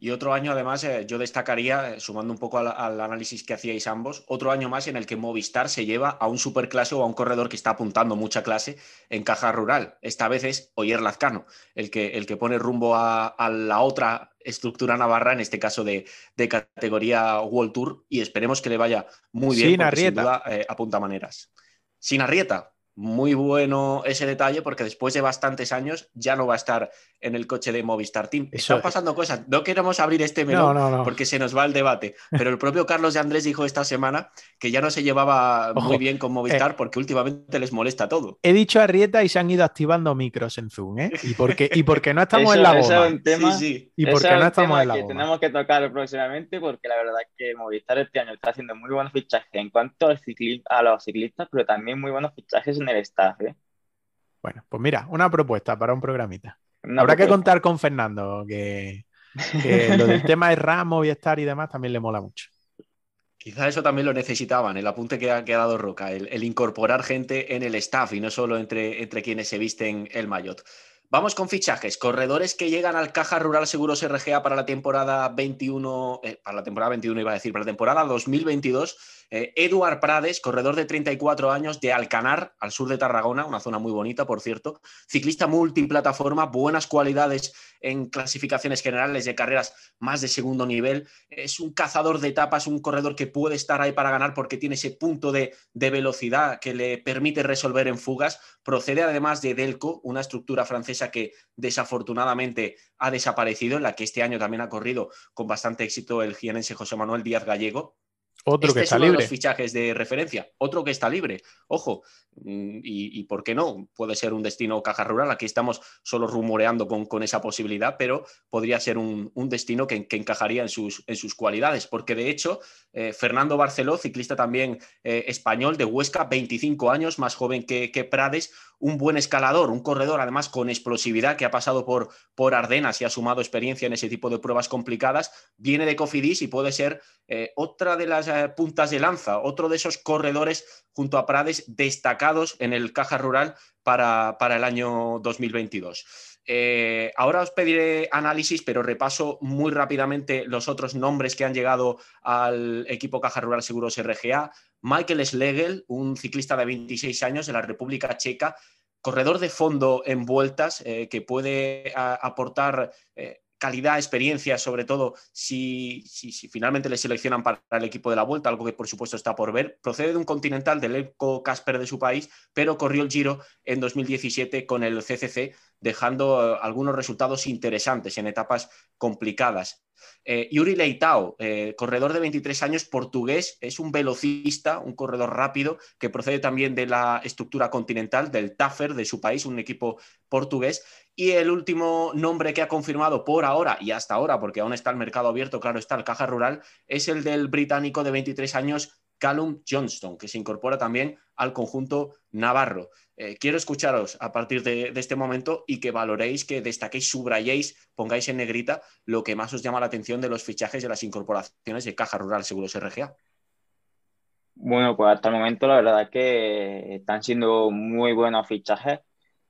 Y otro año, además, eh, yo destacaría, eh, sumando un poco al, análisis que hacíais ambos, otro año más en el que Movistar se lleva a un superclase o a un corredor que está apuntando mucha clase en caja rural. Esta vez es Oyer Lazcano, el que, el que pone rumbo a, la otra estructura navarra, en este caso de, categoría World Tour, y esperemos que le vaya muy bien, sin porque sin duda eh, apunta maneras. Sin Arrieta, muy bueno ese detalle porque después de bastantes años ya no va a estar en el coche de Movistar Team. Están pasando cosas. No queremos abrir este melón porque se nos va el debate. (laughs) Pero el propio Carlos de Andrés dijo esta semana que ya no se llevaba muy bien con Movistar eh, porque últimamente les molesta todo. He dicho a Rieta y se han ido activando micros en Zoom, ¿eh? Y porque, y porque no estamos en la goma. Es tema, sí, sí. Y porque no estamos en la que Tenemos que tocar próximamente porque la verdad es que Movistar este año está haciendo muy buenos fichajes en cuanto al a los ciclistas, pero también muy buenos fichajes en el staff. ¿eh? Bueno, pues mira, una propuesta para un programita. Habrá que contar con Fernando, que, (laughs) lo del tema de Ramos, estar y demás también le mola mucho. Quizá eso también lo necesitaban, el apunte que ha quedado Roca, el, incorporar gente en el staff y no solo entre, entre quienes se visten el maillot. Vamos con fichajes. Corredores que llegan al Caja Rural Seguros RGA para la temporada 21, eh, para la temporada 21 iba a decir, para la temporada 2022 eh, Eduard Prades, corredor de 34 años de Alcanar, al sur de Tarragona, una zona muy bonita, por cierto. Ciclista multiplataforma, buenas cualidades en clasificaciones generales de carreras más de segundo nivel. Es un cazador de etapas, un corredor que puede estar ahí para ganar porque tiene ese punto de, de velocidad que le permite resolver en fugas. Procede además de Delco, una estructura francesa que desafortunadamente ha desaparecido, en la que este año también ha corrido con bastante éxito el jienense José Manuel Díaz Gallego otro que este está es uno libre. De los fichajes de referencia. Otro que está libre. Ojo. Mm, y, por qué no? Puede ser un destino caja rural. Aquí estamos solo rumoreando con, con esa posibilidad, pero podría ser un, destino que, encajaría en sus, en sus cualidades. Porque de hecho, eh, Fernando Barceló, ciclista también eh, español de Huesca, 25 años, más joven que, que Prades, un buen escalador, un corredor además con explosividad que ha pasado por, por Ardenas y ha sumado experiencia en ese tipo de pruebas complicadas, viene de Cofidis y puede ser eh, otra de las puntas de lanza, otro de esos corredores junto a Prades destacados en el Caja Rural para, para el año 2022. Eh, ahora os pediré análisis, pero repaso muy rápidamente los otros nombres que han llegado al equipo Caja Rural Seguros RGA. Michael Schlegel, un ciclista de 26 años de la República Checa, corredor de fondo en vueltas, eh, que puede aportar eh, calidad, experiencia, sobre todo si, finalmente le seleccionan para el equipo de la vuelta, algo que por supuesto está por ver. Procede de un continental del Eco Casper de su país, pero corrió el Giro en 2017 con el CCC, dejando eh, algunos resultados interesantes en etapas complicadas. Eh, Yuri Leitao, eh, corredor de 23 años, portugués, es un velocista, un corredor rápido que procede también de la estructura continental del Taffer de su país, un equipo portugués. Y el último nombre que ha confirmado por ahora y hasta ahora, porque aún está el mercado abierto, claro está, el Caja Rural, es el del británico de 23 años, Callum Johnston, que se incorpora también al conjunto navarro. Eh, quiero escucharos a partir de, este momento y que valoréis, que destaquéis, subrayéis, pongáis en negrita lo que más os llama la atención de los fichajes de las incorporaciones de Caja Rural Seguros RGA. Bueno, pues hasta el momento la verdad es que están siendo muy buenos fichajes.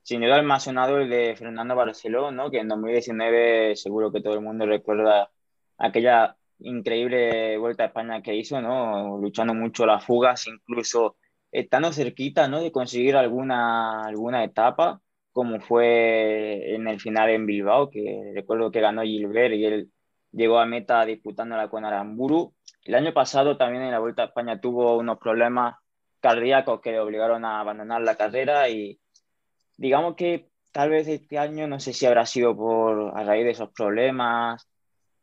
Sin duda el más sonado el de Fernando Barceló, ¿no? que en 2019 seguro que todo el mundo recuerda aquella increíble vuelta a España que hizo, ¿no? luchando mucho las fugas, incluso estando cerquita, ¿no? De conseguir alguna, alguna etapa, como fue en el final en Bilbao, que recuerdo que ganó Gilbert y él llegó a meta disputándola con Aramburu. El año pasado también en la Vuelta a España tuvo unos problemas cardíacos que le obligaron a abandonar la carrera y digamos que tal vez este año, no sé si habrá sido por a raíz de esos problemas,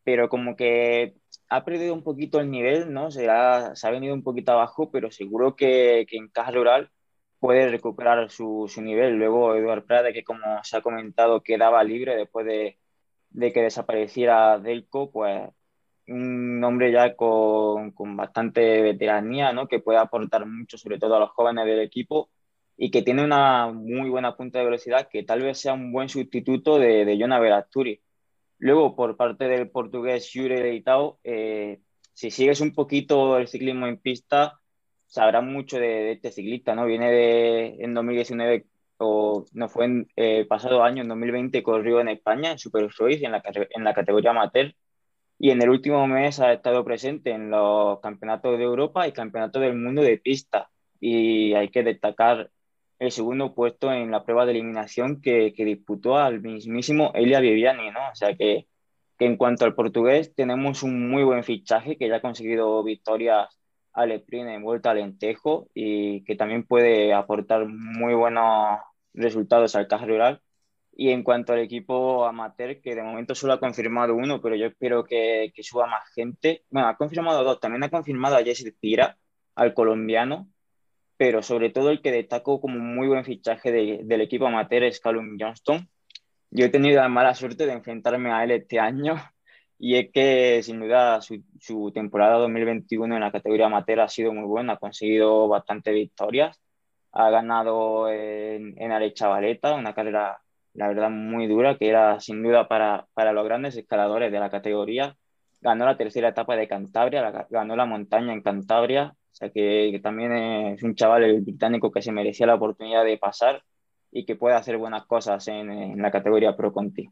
pero como que ha perdido un poquito el nivel, ¿no? Se ha, se ha venido un poquito abajo, pero seguro que, que en Caja Rural puede recuperar su, su, nivel. Luego Eduard Prade, que como se ha comentado, quedaba libre después de, de que desapareciera Delco, pues un hombre ya con, con, bastante veteranía, ¿no? Que puede aportar mucho, sobre todo a los jóvenes del equipo. Y que tiene una muy buena punta de velocidad que tal vez sea un buen sustituto de, de Jonah Verasturi. Luego, por parte del portugués Jure Leitao, eh, si sigues un poquito el ciclismo en pista, sabrás mucho de, este ciclista, ¿no? Viene de, en 2019, o no fue en eh, pasado año, en 2020, corrió en España, en Super Choice, en la, en la categoría amateur, y en el último mes ha estado presente en los campeonatos de Europa y campeonatos del mundo de pista. Y hay que destacar el segundo puesto en la prueba de eliminación que, que disputó al mismísimo Elia Viviani, ¿no? O sea que, que, en cuanto al portugués tenemos un muy buen fichaje que ya ha conseguido victorias al sprint en Vuelta al Lentejo y que también puede aportar muy buenos resultados al Caja Rural. Y en cuanto al equipo amateur, que de momento solo ha confirmado uno, pero yo espero que, que suba más gente. Bueno, ha confirmado dos. También ha confirmado a Jesse Tira, al colombiano, pero sobre todo el que destaco como muy buen fichaje del equipo amateur es Callum Johnston. Yo he tenido la mala suerte de enfrentarme a él este año (laughs) y es que sin duda su, su temporada 2021 en la categoría amateur ha sido muy buena, ha conseguido bastantes victorias, ha ganado en, en Arecha Valeta, una carrera la verdad muy dura que era sin duda para, para los grandes escaladores de la categoría. Ganó la tercera etapa de Cantabria, ganó la montaña en Cantabria o sea que, también es un chaval el británico que se merecía la oportunidad de pasar y que puede hacer buenas cosas en, en la categoría Pro Conti.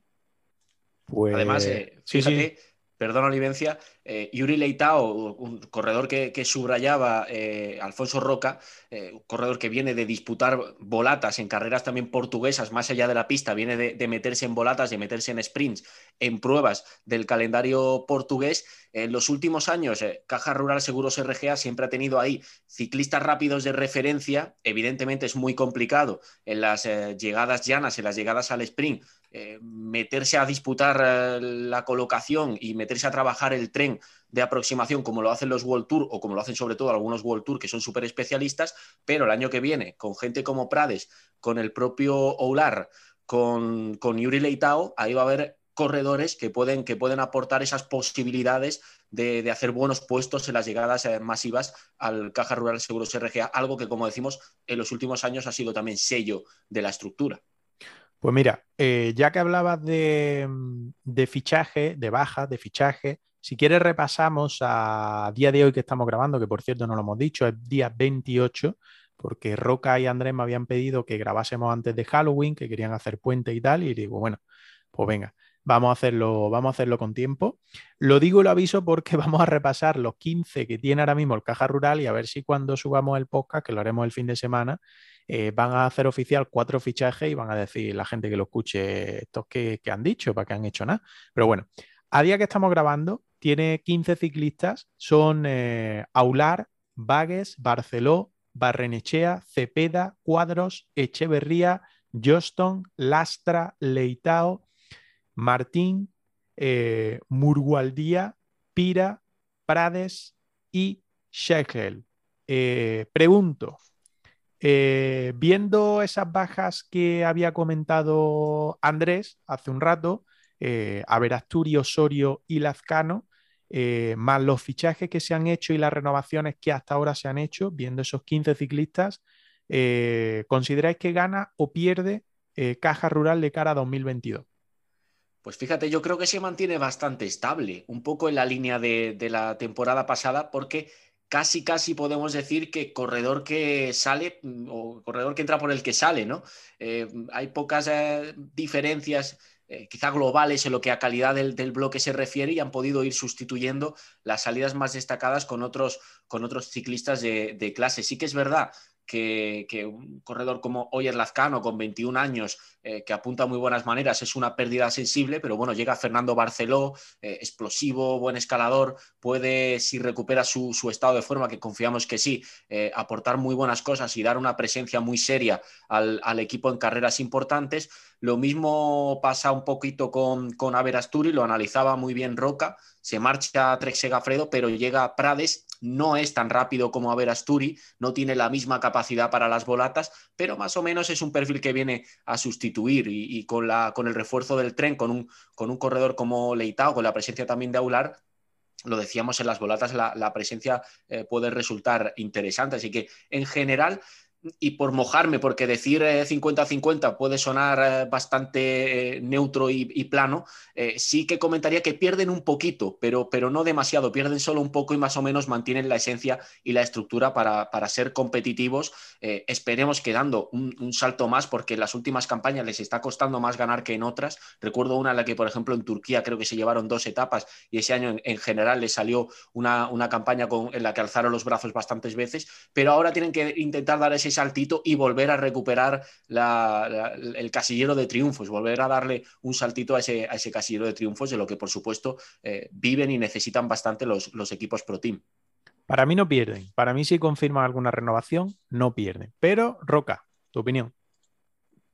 Pues... Además, eh, fíjate, sí, perdón Olivencia, eh, Yuri Leitao, un corredor que, subrayaba eh, Alfonso Roca, eh, un corredor que viene de disputar volatas en carreras también portuguesas, más allá de la pista, viene de, de, meterse en volatas, de meterse en sprints, en pruebas del calendario portugués. En los últimos años, Caja Rural Seguros RGA siempre ha tenido ahí ciclistas rápidos de referencia. Evidentemente es muy complicado en las llegadas llanas, en las llegadas al sprint, eh, meterse a disputar eh, la colocación y meterse a trabajar el tren de aproximación como lo hacen los World Tour o como lo hacen sobre todo algunos World Tour que son súper especialistas, pero el año que viene, con gente como Prades, con el propio Oular, con, con Yuri Leitao, ahí va a haber corredores que pueden, que pueden aportar esas posibilidades de, de, hacer buenos puestos en las llegadas eh, masivas al Caja Rural Seguros RGA, algo que, como decimos, en los últimos años ha sido también sello de la estructura. Pues mira, eh, ya que hablabas de, de, fichaje, de baja, de fichaje, si quieres repasamos a día de hoy que estamos grabando, que por cierto no lo hemos dicho, es día 28, porque Roca y Andrés me habían pedido que grabásemos antes de Halloween, que querían hacer puente y tal, y digo, bueno, pues venga, vamos a hacerlo, vamos a hacerlo con tiempo. Lo digo y lo aviso porque (laughs) vamos a repasar los 15 que tiene ahora mismo el Caja Rural y a ver si cuando subamos el podcast, que lo haremos el fin de semana, eh, van a hacer oficial cuatro fichajes y van a decir la gente que lo escuche estos que, han dicho, para que han hecho nada. Pero bueno, a día que estamos grabando, tiene 15 ciclistas, son eh, Aular, Vagues, Barceló, Barrenechea, Cepeda, Cuadros, Echeverría, Joston, Lastra, Leitao, Martín, eh, Murgualdía, Pira, Prades y Schechel. Eh, pregunto, eh, viendo esas bajas que había comentado Andrés hace un rato, eh, a ver Asturi, Osorio y Lazcano, más los fichajes que se han hecho y las renovaciones que hasta ahora se han hecho, viendo esos 15 ciclistas, ¿consideráis que gana o pierde Caja Rural de cara a 2022? Pues fíjate, yo creo que se mantiene bastante estable, un poco en la línea de, la temporada pasada, porque casi, casi podemos decir que corredor que sale mm, o corredor que entra por el que sale, ¿no? Eh, hay pocas eh, diferencias. Eh, quizá globales en lo que a calidad del, del, bloque se refiere y han podido ir sustituyendo las salidas más destacadas con otros, con otros ciclistas de clase. Sí que es verdad que, un corredor como Oyer Lazcano con 21 años, eh, que apunta muy buenas maneras, es una pérdida sensible, pero bueno, llega Fernando Barceló, eh, explosivo, buen escalador, puede, si recupera su, su, estado de forma, que confiamos que sí, eh, aportar muy buenas cosas y dar una presencia muy seria al, al, equipo en carreras importantes. Lo mismo pasa un poquito con, con Averasturi, lo analizaba muy bien Roca, se marcha Trek Segafredo, pero llega Prades, no es tan rápido como Averasturi, no tiene la misma capacidad para las volatas, pero más o menos es un perfil que viene a sustituir y, con, la, con, el refuerzo del tren, con un, con un corredor como Leitao, con la presencia también de Aular, lo decíamos en las volatas, la, la presencia eh, puede resultar interesante. Así que en general y por mojarme, porque decir 50-50 eh, puede sonar eh, bastante eh, neutro y, plano, sí que comentaría que pierden un poquito, pero, pero no demasiado, pierden solo un poco y más o menos mantienen la esencia y la estructura para, ser competitivos. esperemos que dando un, salto más, porque en las últimas campañas les está costando más ganar que en otras. Recuerdo una en la que, por ejemplo, en Turquía creo que se llevaron dos etapas y ese año en, general les salió una, una campaña con, en la que alzaron los brazos bastantes veces, pero ahora tienen que intentar dar ese saltito y volver a recuperar el casillero de triunfos, volver a darle un saltito a ese, a ese casillero de triunfos, de lo que por supuesto eh, viven y necesitan bastante los, los equipos Pro Team. Para mí no pierden. Para mí si confirman alguna renovación, no pierden. Pero, Roca, tu opinión.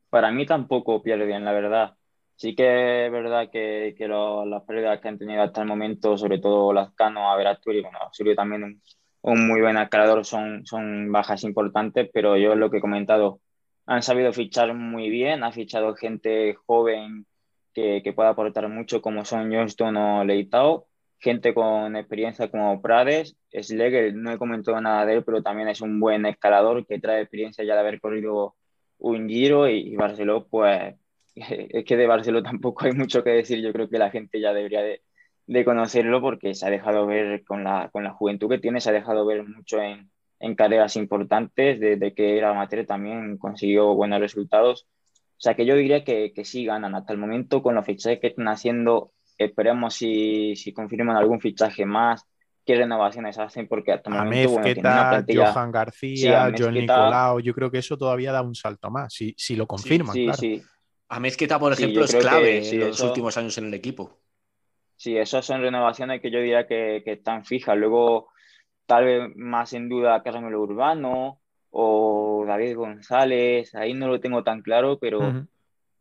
Para mí tampoco pierden, la verdad. Sí que es verdad que, que las pérdidas que han tenido hasta el momento, sobre todo las Cano, Averasturi, bueno, Asturi también un, muy buen aclarador son, son bajas importantes, pero yo lo que he comentado, han sabido fichar muy bien, ha fichado gente joven que, que pueda aportar mucho, como son Johnston o Leitao, gente con experiencia como Prades, Schlegel, no he comentado nada de él, pero también es un buen escalador que trae experiencia ya de haber corrido un giro y, Barceló, pues (laughs) es que de Barceló tampoco hay mucho que decir, yo creo que la gente ya debería de, de conocerlo porque se ha dejado ver con la, con la juventud que tiene, se ha dejado ver mucho en, en carreras importantes, desde que era amateur también consiguió buenos resultados. O sea que yo diría que, que sí ganan hasta el momento con los fichajes que están haciendo. Esperemos si, si confirman algún fichaje más, qué renovaciones hacen, porque hasta el momento bueno, una plantilla... Johan García, John Nicolau, yo creo que eso todavía da un salto más, si, si lo confirman. Sí, sí, A Mezqueta, por ejemplo, es clave en los últimos años en el equipo. Sí, esas son renovaciones que yo diría que, que están fijas. Luego, tal vez más en duda Carmelo Urbano o David González, ahí no lo tengo tan claro, pero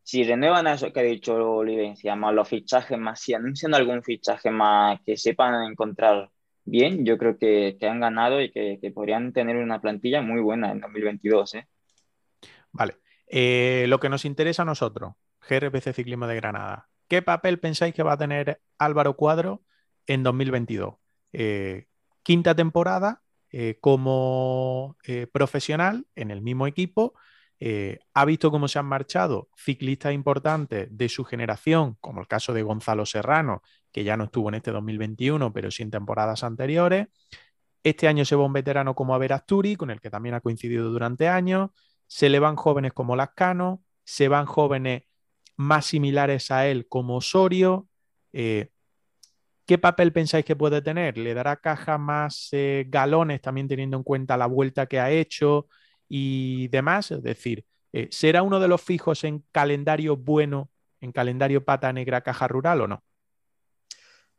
si renuevan a eso que ha dicho Olivencia, más los fichajes más, si anuncian algún fichaje más que sepan encontrar bien, yo creo que, que han ganado y que, que, podrían tener una plantilla muy buena en 2022. ¿eh? Vale, eh, lo que nos interesa a nosotros, GRPC Ciclismo de Granada. ¿Qué papel pensáis que va a tener Álvaro Cuadro en 2022? Eh, quinta temporada eh, como eh, profesional en el mismo equipo. ha visto cómo se han marchado ciclistas importantes de su generación, como el caso de Gonzalo Serrano, que ya no estuvo en este 2021, pero sí en temporadas anteriores. Este año se va un veterano como Averasturi, con el que también ha coincidido durante años. Se le van jóvenes como Lascano, se van jóvenes más similares a él como Osorio. Eh, ¿Qué papel pensáis que puede tener? ¿Le dará caja más eh, galones también teniendo en cuenta la vuelta que ha hecho y demás? Es decir, eh, ¿será uno de los fijos en calendario bueno, en calendario pata negra caja rural o no?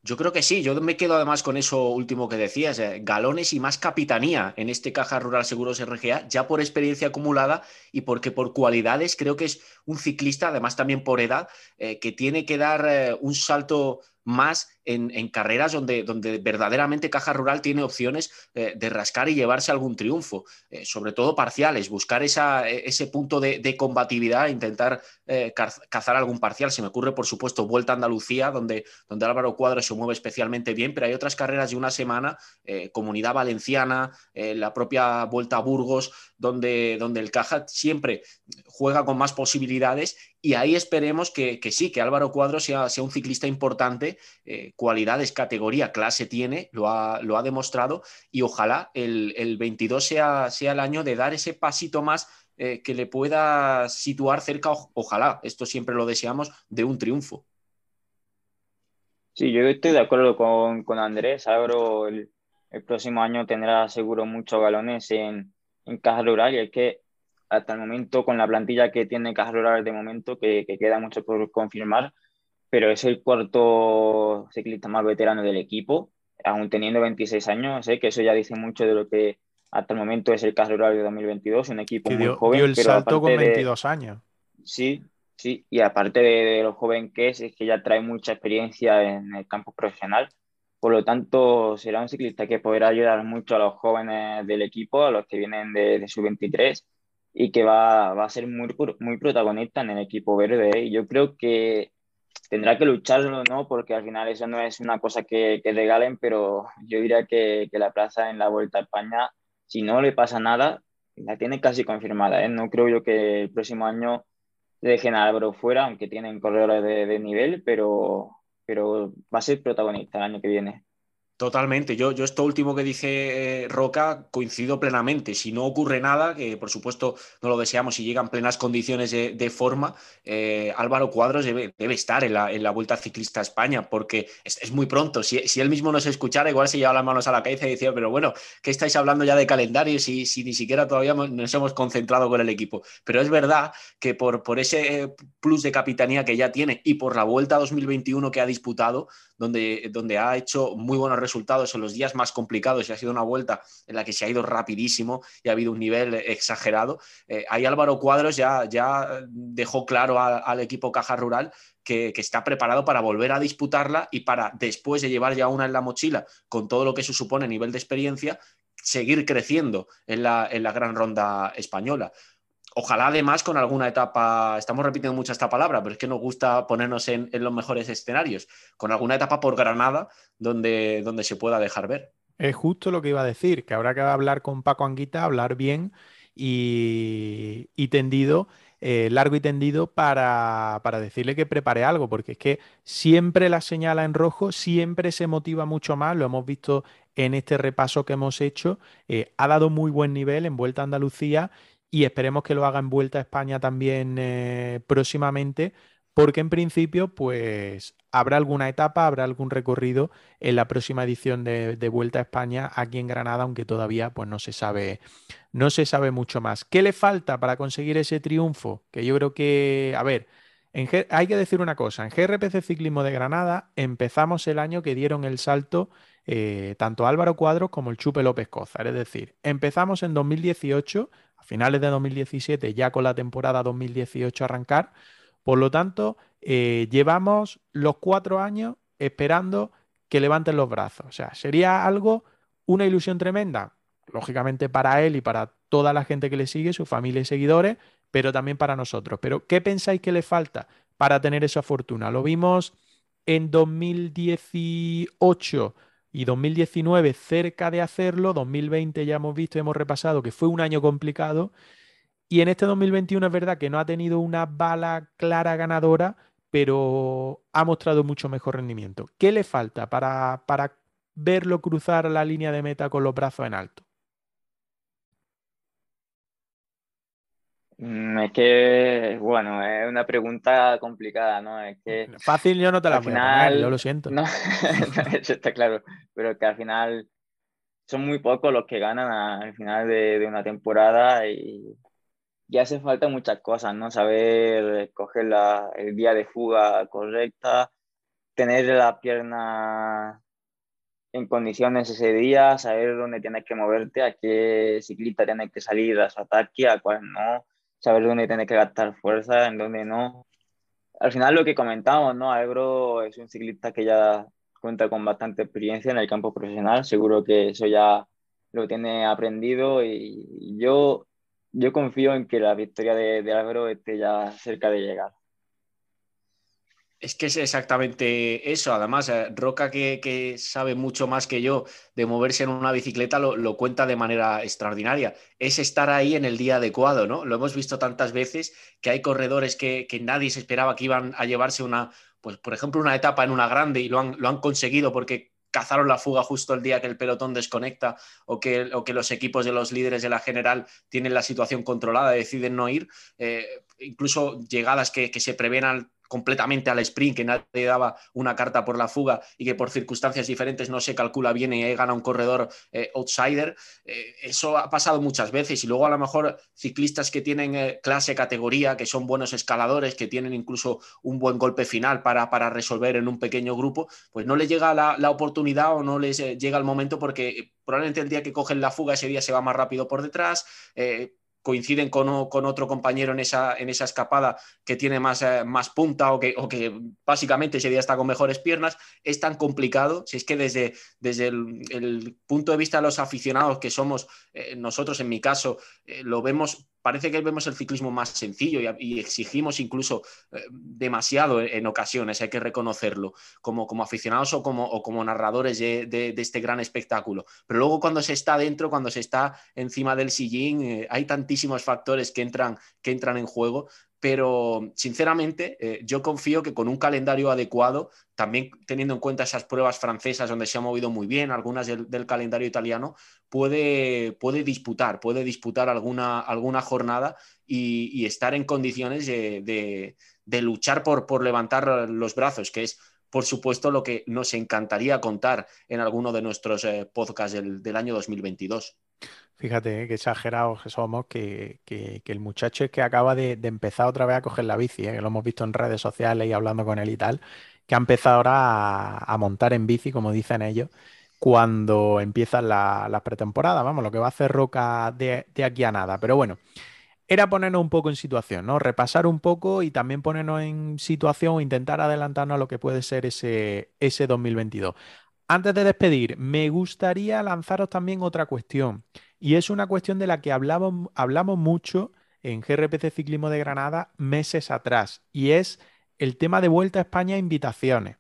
Yo creo que sí, yo me quedo además con eso último que decías, eh, galones y más capitanía en este Caja Rural Seguros RGA, ya por experiencia acumulada y porque por cualidades creo que es un ciclista, además también por edad, eh, que tiene que dar eh, un salto más en, carreras donde, donde, verdaderamente Caja Rural tiene opciones eh, de rascar y llevarse algún triunfo, eh, sobre todo parciales, buscar esa, e, ese punto de, combatividad, intentar eh, cazar algún parcial. Se me ocurre, por supuesto, Vuelta a Andalucía, donde, donde Álvaro Cuadro se mueve especialmente bien, pero hay otras carreras de una semana, Comunidad Valenciana, la propia Vuelta a Burgos, donde, donde el Caja siempre juega con más posibilidades y ahí esperemos que, sí, que Álvaro Cuadro sea, sea un ciclista importante cualidades, categoría, clase tiene, lo ha, lo ha demostrado y ojalá el, el 22 sea, sea, el año de dar ese pasito más eh, que le pueda situar cerca, ojalá, esto siempre lo deseamos, de un triunfo. Sí, yo estoy de acuerdo con, con Andrés. Álvaro el, el, próximo año tendrá seguro muchos galones en, en Caja Rural y es que hasta el momento, con la plantilla que tiene Caja Rural de momento, que, que queda mucho por confirmar, pero es el cuarto ciclista más veterano del equipo, aún teniendo 26 años, sé que eso ya dice mucho de lo que hasta el momento es el caso de 2022, un equipo muy joven. Dio el salto con 22 años. Sí, sí, y aparte de, lo joven que es, es que ya trae mucha experiencia en el campo profesional. Por lo tanto, será un ciclista que podrá ayudar mucho a los jóvenes del equipo, a los que vienen de, de su 23, y que va, va, a ser muy, muy protagonista en el equipo verde. Y yo creo que tendrá que lucharlo, ¿no? Porque al final eso no es una cosa que, que regalen, pero yo diría que, la plaza en la Vuelta a España, si no le pasa nada, la tiene casi confirmada. ¿eh? No creo yo que el próximo año dejen a Álvaro fuera, aunque tienen corredores de, nivel, pero va a ser protagonista el año que viene. Totalmente. Yo, yo esto último que dice eh, Roca coincido plenamente. Si no ocurre nada, que por supuesto no lo deseamos, si llegan plenas condiciones de, forma, eh, Álvaro Cuadros debe, estar en la, en la, Vuelta Ciclista a España, porque es, muy pronto. Si, si, él mismo nos escuchara, igual se lleva las manos a la cabeza y decía, pero bueno, ¿qué estáis hablando ya de calendario si, si ni siquiera todavía nos hemos concentrado con el equipo? Pero es verdad que por, por ese eh, plus de capitanía que ya tiene y por la Vuelta 2021 que ha disputado, donde, donde ha hecho muy buenos resultados en los días más complicados y ha sido una vuelta en la que se ha ido rapidísimo y ha habido un nivel exagerado. Eh, ahí Álvaro Cuadros ya, ya dejó claro al equipo Caja Rural que, está preparado para volver a disputarla y para, después de llevar ya una en la mochila, con todo lo que eso supone a nivel de experiencia, seguir creciendo en la, en la gran ronda española. Ojalá además con alguna etapa, estamos repitiendo mucho esta palabra, pero es que nos gusta ponernos en, los mejores escenarios, con alguna etapa por Granada donde, donde se pueda dejar ver. Es justo lo que iba a decir, que habrá que hablar con Paco Anguita, hablar bien y, tendido, eh, largo y tendido, para, decirle que prepare algo, porque es que siempre la señala en rojo, siempre se motiva mucho más, lo hemos visto en este repaso que hemos hecho, eh, ha dado muy buen nivel en Vuelta a Andalucía y esperemos que lo haga en Vuelta a España también eh, próximamente, porque en principio pues habrá alguna etapa, habrá algún recorrido en la próxima edición de, Vuelta a España aquí en Granada, aunque todavía pues no se sabe, no se sabe mucho más. ¿Qué le falta para conseguir ese triunfo? Que yo creo que, a ver, hay que decir una cosa, en GRPC Ciclismo de Granada empezamos el año que dieron el salto eh, tanto Álvaro Cuadros como el Chupe López Cozar, es decir, empezamos en 2018 a finales de 2017, ya con la temporada 2018 arrancar. Por lo tanto, eh, llevamos los cuatro años esperando que levanten los brazos. O sea, sería algo, una ilusión tremenda, lógicamente para él y para toda la gente que le sigue, su familia y seguidores, pero también para nosotros. Pero, ¿qué pensáis que le falta para tener esa fortuna? Lo vimos en 2018 y 2019 cerca de hacerlo, 2020 ya hemos visto y hemos repasado que fue un año complicado y en este 2021 es verdad que no ha tenido una bala clara ganadora, pero ha mostrado mucho mejor rendimiento. ¿Qué le falta para, para verlo cruzar la línea de meta con los brazos en alto? Es que, bueno, es una pregunta complicada, ¿no? Es que. Fácil yo no te la voy final, yo lo siento. (laughs) No, (laughs) eso está claro, pero que al final son muy pocos los que ganan al final de, una temporada y, y, hace falta muchas cosas, ¿no? Saber coger la, el día de fuga correcta, tener la pierna en condiciones ese día, saber dónde tienes que moverte, a qué ciclista tienes que salir a su ataque, a cuál no saber dónde tiene que gastar fuerza, en dónde no. Al final lo que comentamos, ¿no? Albro es un ciclista que ya cuenta con bastante experiencia en el campo profesional, seguro que eso ya lo tiene aprendido y yo, yo confío en que la victoria de, de Álvaro esté ya cerca de llegar. Es que es exactamente eso. Además, eh, Roca, que, sabe mucho más que yo de moverse en una bicicleta, lo, cuenta de manera extraordinaria. Es estar ahí en el día adecuado, ¿no? Lo hemos visto tantas veces que hay corredores que, nadie se esperaba que iban a llevarse una, pues, por ejemplo, una etapa en una grande y lo han, lo han conseguido porque cazaron la fuga justo el día que el pelotón desconecta o que, o que los equipos de los líderes de la general tienen la situación controlada, deciden no ir. Eh, incluso llegadas que, que se prevén al completamente al sprint, que nadie daba una carta por la fuga y que por circunstancias diferentes no se calcula bien y gana un corredor eh, outsider. Eh, eso ha pasado muchas veces y luego a lo mejor ciclistas que tienen eh, clase, categoría, que son buenos escaladores, que tienen incluso un buen golpe final para, para resolver en un pequeño grupo, pues no les llega la, la oportunidad o no les llega el momento porque probablemente el día que cogen la fuga ese día se va más rápido por detrás coinciden con, otro compañero en esa, en esa escapada que tiene más, eh, más punta o que, o que, básicamente ese día está con mejores piernas, es tan complicado, si es que desde, desde el, punto de vista de los aficionados que somos eh, nosotros, en mi caso, eh, lo vemos parece que vemos el ciclismo más sencillo y, exigimos incluso eh, demasiado en, ocasiones, hay que reconocerlo, como, como aficionados o como, como narradores de, este gran espectáculo. Pero luego cuando se está dentro, cuando se está encima del sillín, eh, hay tantísimos factores que entran, que entran en juego pero sinceramente eh, yo confío que con un calendario adecuado, también teniendo en cuenta esas pruebas francesas donde se ha movido muy bien, algunas del, calendario italiano, puede, puede, disputar, puede disputar alguna, alguna jornada y, estar en condiciones de, luchar por, por levantar los brazos, que es por supuesto, lo que nos encantaría contar en alguno de nuestros eh, podcasts del, del, año 2022. Fíjate, eh, qué exagerados que somos, que, el muchacho es que acaba de, empezar otra vez a coger la bici, eh, que lo hemos visto en redes sociales y hablando con él y tal, que ha empezado ahora a, montar en bici, como dicen ellos, cuando empiezan las pretemporadas, vamos, lo que va a hacer Roca de, aquí a nada. Pero bueno, era ponernos un poco en situación, ¿no? Repasar un poco y también ponernos en situación o intentar adelantarnos a lo que puede ser ese, ese 2022. Antes de despedir, me gustaría lanzaros también otra cuestión. Y es una cuestión de la que hablamos, hablamos mucho en GRPC Ciclismo de Granada meses atrás, y es el tema de vuelta a España invitaciones.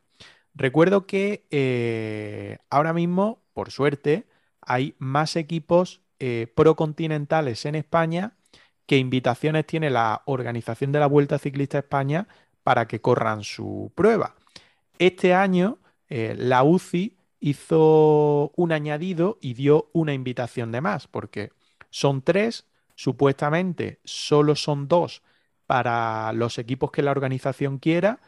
Recuerdo que eh, ahora mismo, por suerte, hay más equipos eh, procontinentales en España que invitaciones tiene la organización de la Vuelta Ciclista España para que corran su prueba. Este año, eh, la UCI hizo un añadido y dio una invitación de más, porque son tres, supuestamente solo son dos para los equipos que la organización quiera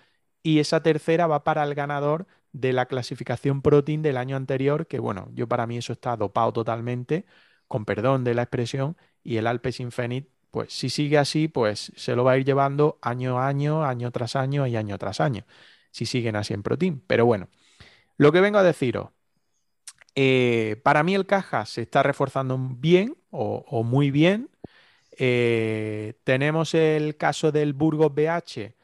y esa tercera va para el ganador de la clasificación Pro Team del año anterior, que bueno, yo para mí eso está dopado totalmente, con perdón de la expresión, y el Alpes Infinite, pues si sigue así, pues se lo va a ir llevando año a año, año tras año y año tras año, si siguen así en Pro Team. Pero bueno, lo que vengo a deciros, eh, para mí el caja se está reforzando bien o, muy bien. Eh, tenemos el caso del Burgos BH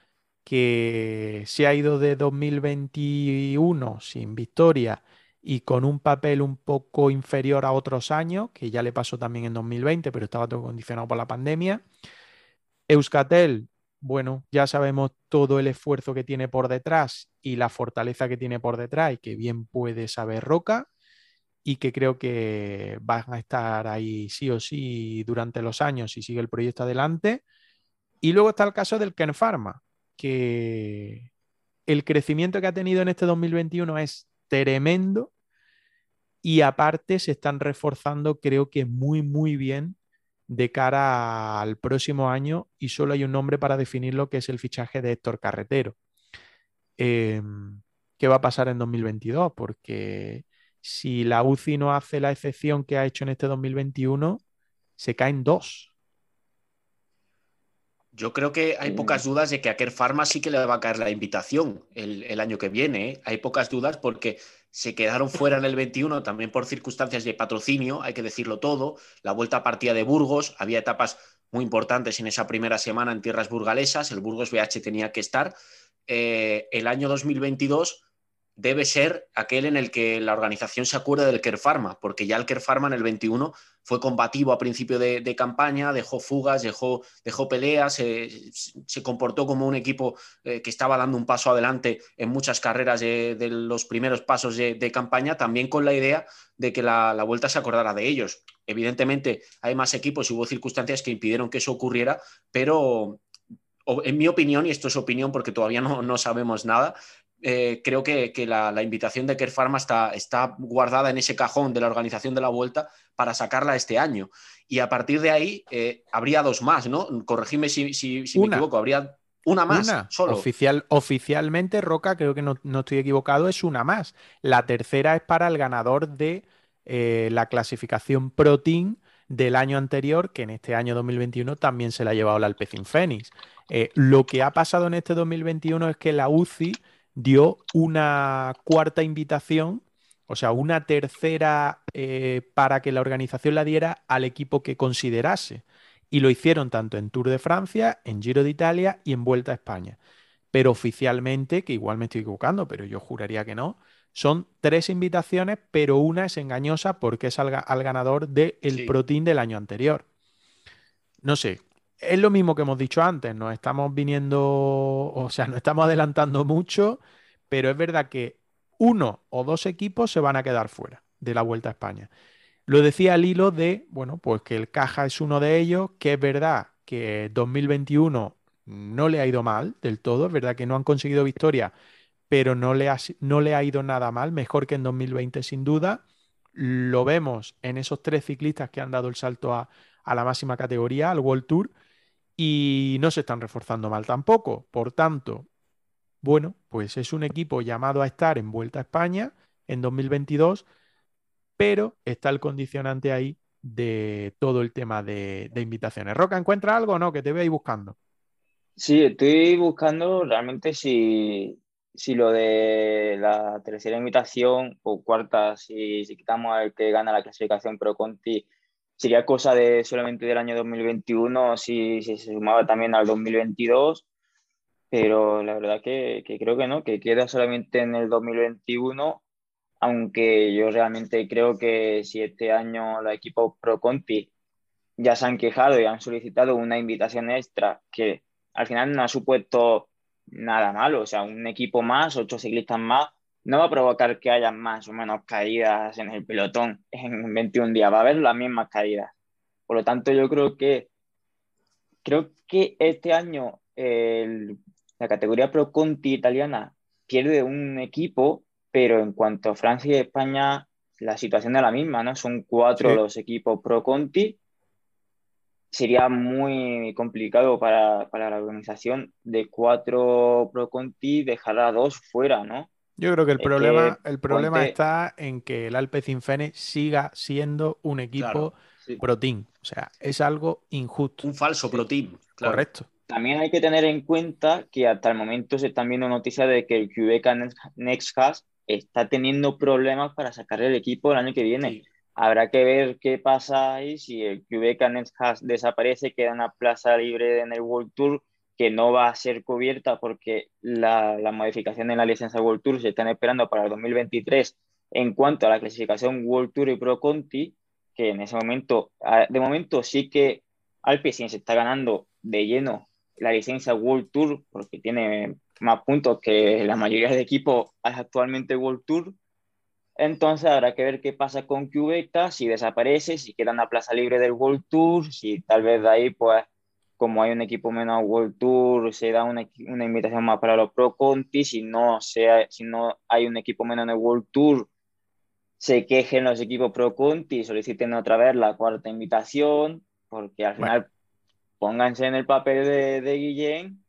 que se ha ido de 2021 sin victoria y con un papel un poco inferior a otros años, que ya le pasó también en 2020, pero estaba todo condicionado por la pandemia. Euskatel, bueno, ya sabemos todo el esfuerzo que tiene por detrás y la fortaleza que tiene por detrás y que bien puede saber Roca y que creo que van a estar ahí sí o sí durante los años si sigue el proyecto adelante. Y luego está el caso del Ken Pharma, que el crecimiento que ha tenido en este 2021 es tremendo y aparte se están reforzando creo que muy muy bien de cara al próximo año y solo hay un nombre para definir lo que es el fichaje de Héctor Carretero. Em, ¿Qué va a pasar en 2022? Porque si la UCI no hace la excepción que ha hecho en este 2021, se caen dos. Yo creo que hay pocas dudas de que a Kerr Pharma sí que le va a caer la invitación el, año que viene. ¿eh? Hay pocas dudas porque se quedaron fuera en el 21 también por circunstancias de patrocinio, hay que decirlo todo. La vuelta partida de Burgos, había etapas muy importantes en esa primera semana en tierras burgalesas, el Burgos BH tenía que estar. Eh, el año 2022 debe ser aquel en el que la organización se acuerde del Kerr Pharma, porque ya el Kerr Pharma en el 21 fue combativo a principio de, campaña, dejó fugas, dejó, dejó peleas, se comportó como un equipo eh, que estaba dando un paso adelante en muchas carreras de, los primeros pasos de, campaña, también con la idea de que la, vuelta se acordara de ellos. Evidentemente hay más equipos y hubo circunstancias que impidieron que eso ocurriera, pero en mi opinión, y esto es opinión porque todavía no, no sabemos nada, eh, creo que, la, invitación de Kerr Pharma está, está, guardada en ese cajón de la organización de la vuelta para sacarla este año. Y a partir de ahí eh, habría dos más, ¿no? Corregidme si, me equivoco, habría una más solo. Oficial, oficialmente, Roca, creo que no, estoy equivocado, es una más. La tercera es para el ganador de eh, la clasificación Pro Team del año anterior, que en este año 2021 también se la ha llevado el Alpecin Fénix. lo que ha pasado en este 2021 es que la UCI dio una cuarta invitación, o sea, una tercera eh, para que la organización la diera al equipo que considerase. Y lo hicieron tanto en Tour de Francia, en Giro de Italia y en Vuelta a España. Pero oficialmente, que igual me estoy equivocando, pero yo juraría que no, son tres invitaciones, pero una es engañosa porque es al, ganador del Pro Team del año anterior. no sé, es lo mismo que hemos dicho antes, nos estamos viniendo, o sea, nos estamos adelantando mucho, pero es verdad que uno o dos equipos se van a quedar fuera de la Vuelta a España. Lo decía al hilo de, bueno, pues que el Caja es uno de ellos, que es verdad que 2021 no le ha ido mal del todo, es verdad que no han conseguido victoria, pero no le ha, no le ha ido nada mal, mejor que en 2020 sin duda. Lo vemos en esos tres ciclistas que han dado el salto a, a la máxima categoría, al World Tour, y no se están reforzando mal tampoco. Por tanto, bueno, pues es un equipo llamado a estar en Vuelta a España en 2022, pero está el condicionante ahí de todo el tema de, invitaciones. Roca, ¿encuentra algo o no? Que te ahí buscando. Sí, estoy buscando realmente si, si lo de la tercera invitación o cuarta, si, si quitamos al que gana la clasificación Pro Conti, sería cosa de solamente del año 2021 si, si se sumaba también al 2022 pero la verdad que, que, creo que no, que queda solamente en el 2021, aunque yo realmente creo que si este año los equipos Pro Conti ya se han quejado y han solicitado una invitación extra que al final no ha supuesto nada malo, o sea, un equipo más, ocho ciclistas más, no va a provocar que haya más o menos caídas en el pelotón en 21 días, va a haber las mismas caídas. Por lo tanto, yo creo que creo que este año el la categoría Pro Conti italiana pierde un equipo, pero en cuanto a Francia y España, la situación es la misma, ¿no? Son cuatro los equipos Pro Conti. Sería muy complicado para, para, la organización de cuatro Pro Conti dejar a dos fuera, ¿no? Yo creo que el problema, el problema está en que el Alpe Cinfene siga siendo un equipo Pro Team. O sea, es algo injusto. Un falso Pro Team. Correcto. También hay que tener en cuenta que hasta el momento se están viendo noticias de que el QBK Nextcast está teniendo problemas para sacar el equipo el año que viene. Habrá que ver qué pasa ahí si el QBK Nextcast desaparece, queda una plaza libre en el World Tour que no va a ser cubierta porque la, la modificación en la licencia World Tour se están esperando para el 2023 en cuanto a la clasificación World Tour y Pro Conti, que en ese momento, de momento sí que Alpecin se está ganando de lleno la licencia World Tour, porque tiene más puntos que la mayoría de equipos actualmente World Tour. Entonces habrá que ver qué pasa con Cubeta, si desaparece, si queda una plaza libre del World Tour, si tal vez de ahí, pues, como hay un equipo menos World Tour, se da una, una invitación más para los Pro Conti, si no, sea, si no hay un equipo menos en el World Tour, se quejen los equipos Pro Conti soliciten otra vez la cuarta invitación, porque al final pónganse en el papel de, de Guillén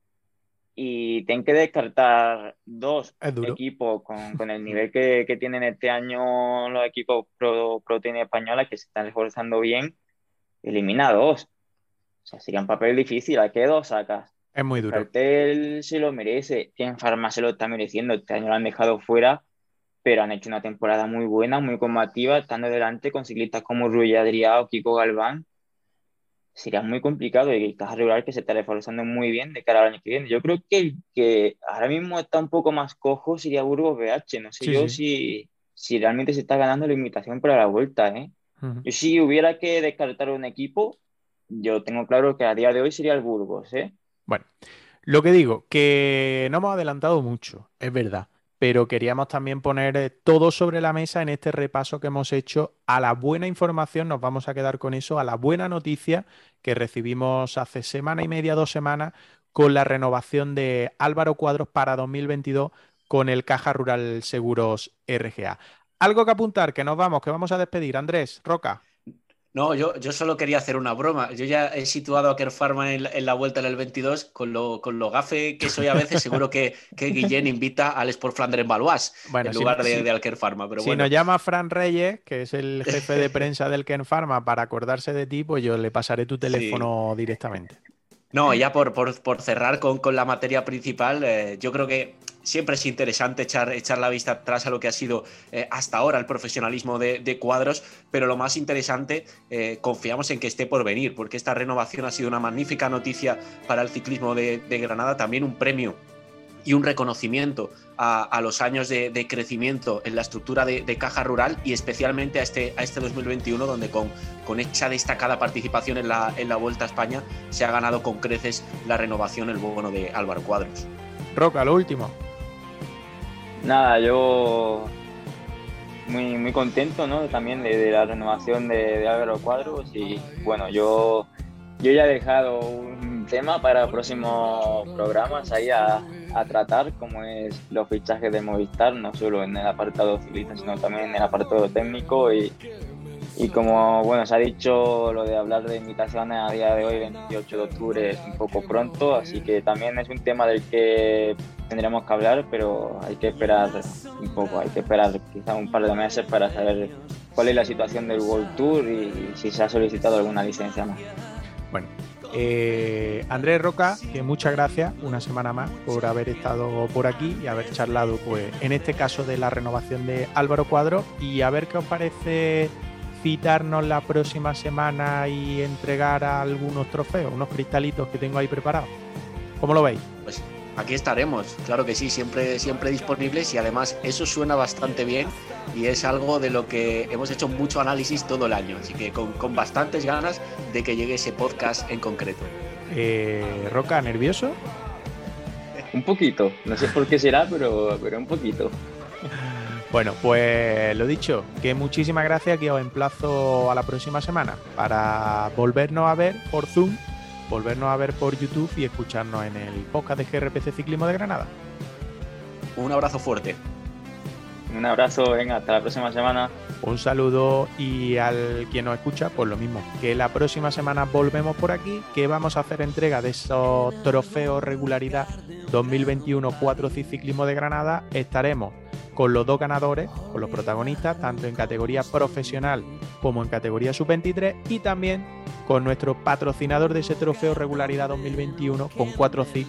y tienen que descartar dos equipos con, (laughs) con, el nivel que, que, tienen este año los equipos pro, pro española que se están esforzando bien, elimina dos. O sea, sería un papel difícil, ¿a qué dos sacas? Es muy duro. El se lo merece, Tienen Farma se lo está mereciendo, este año lo han dejado fuera, pero han hecho una temporada muy buena, muy combativa, estando delante con ciclistas como Rui Adrià o Kiko Galván, sería muy complicado y Caja Regular que se está reforzando muy bien de cara al año que viene. Yo creo que el que ahora mismo está un poco más cojo sería Burgos BH. No sé yo Si, si realmente se está ganando la invitación para la vuelta. ¿eh? Yo si hubiera que descartar un equipo, yo tengo claro que a día de hoy sería el Burgos. ¿eh? Bueno, lo que digo, que no hemos adelantado mucho, es verdad pero queríamos también poner eh, todo sobre la mesa en este repaso que hemos hecho a la buena información, nos vamos a quedar con eso, a la buena noticia que recibimos hace semana y media, dos semanas, con la renovación de Álvaro Cuadros para 2022 con el Caja Rural Seguros RGA. Algo que apuntar, que nos vamos, que vamos a despedir. Andrés, Roca. No, yo, yo solo quería hacer una broma. Yo ya he situado a Kerfarma en, en la vuelta en el 22. Con lo, con lo gafe que soy a veces, seguro que, que Guillén invita al Sport Flandre en Valois en lugar de, de, al. Pero si nos llama Fran Reyes, que es el jefe de (laughs) prensa del Kerfarma, para acordarse de ti, pues yo le pasaré tu teléfono directamente. No, ya por, por, por cerrar con, con, la materia principal, eh, yo creo que siempre es interesante echar, echar la vista atrás a lo que ha sido eh, hasta ahora el profesionalismo de, de, cuadros, pero lo más interesante, eh, confiamos en que esté por venir, porque esta renovación ha sido una magnífica noticia para el ciclismo de, de Granada, también un premio y un reconocimiento a, los años de, crecimiento en la estructura de, caja rural y especialmente a este, a este 2021 donde con, con esta destacada participación en la, en la Vuelta a España se ha ganado con creces la renovación el bono de Álvaro Cuadros. Roca, lo último. Nada, yo muy, muy contento ¿no? también de, la renovación de, de Álvaro Cuadros y bueno, yo, yo ya he dejado un tema para próximos programas ahí a, tratar, como es los fichajes de Movistar, no solo en el apartado ciclista, sino también en el apartado técnico. Y, y como bueno, se ha dicho, lo de hablar de invitaciones a día de hoy, 28 de octubre, un poco pronto, así que también es un tema del que tendremos que hablar, pero hay que esperar un poco, hay que esperar quizá un par de meses para saber cuál es la situación del World Tour y si se ha solicitado alguna licencia más. Bueno, eh, Andrés Roca, que muchas gracias una semana más por haber estado por aquí y haber charlado, pues, en este caso de la renovación de Álvaro Cuadro y a ver qué os parece citarnos la próxima semana y entregar algunos trofeos, unos cristalitos que tengo ahí preparados. ¿Cómo lo veis? Aquí estaremos, claro que sí, siempre, siempre disponibles y además eso suena bastante bien y es algo de lo que hemos hecho mucho análisis todo el año, así que con, bastantes ganas de que llegue ese podcast en concreto. Eh, Roca, ¿nervioso? Un poquito, no sé por qué será, pero, pero un poquito. Bueno, pues lo dicho, que muchísimas gracias, que os emplazo a la próxima semana para volvernos a ver por Zoom volvernos a ver por YouTube y escucharnos en el podcast de GRPC Ciclismo de Granada. Un abrazo fuerte. Un abrazo, venga, hasta la próxima semana. Un saludo y al quien nos escucha, pues lo mismo, que la próxima semana volvemos por aquí, que vamos a hacer entrega de esos trofeos regularidad 2021 4 Ciclismo de Granada. Estaremos con los dos ganadores, con los protagonistas, tanto en categoría profesional como en categoría sub-23 y también con nuestro patrocinador de ese trofeo regularidad 2021 con 4 CIC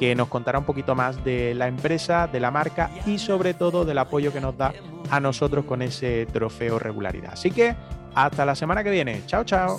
que nos contará un poquito más de la empresa, de la marca y sobre todo del apoyo que nos da a nosotros con ese trofeo regularidad. Así que hasta la semana que viene. Chao, chao.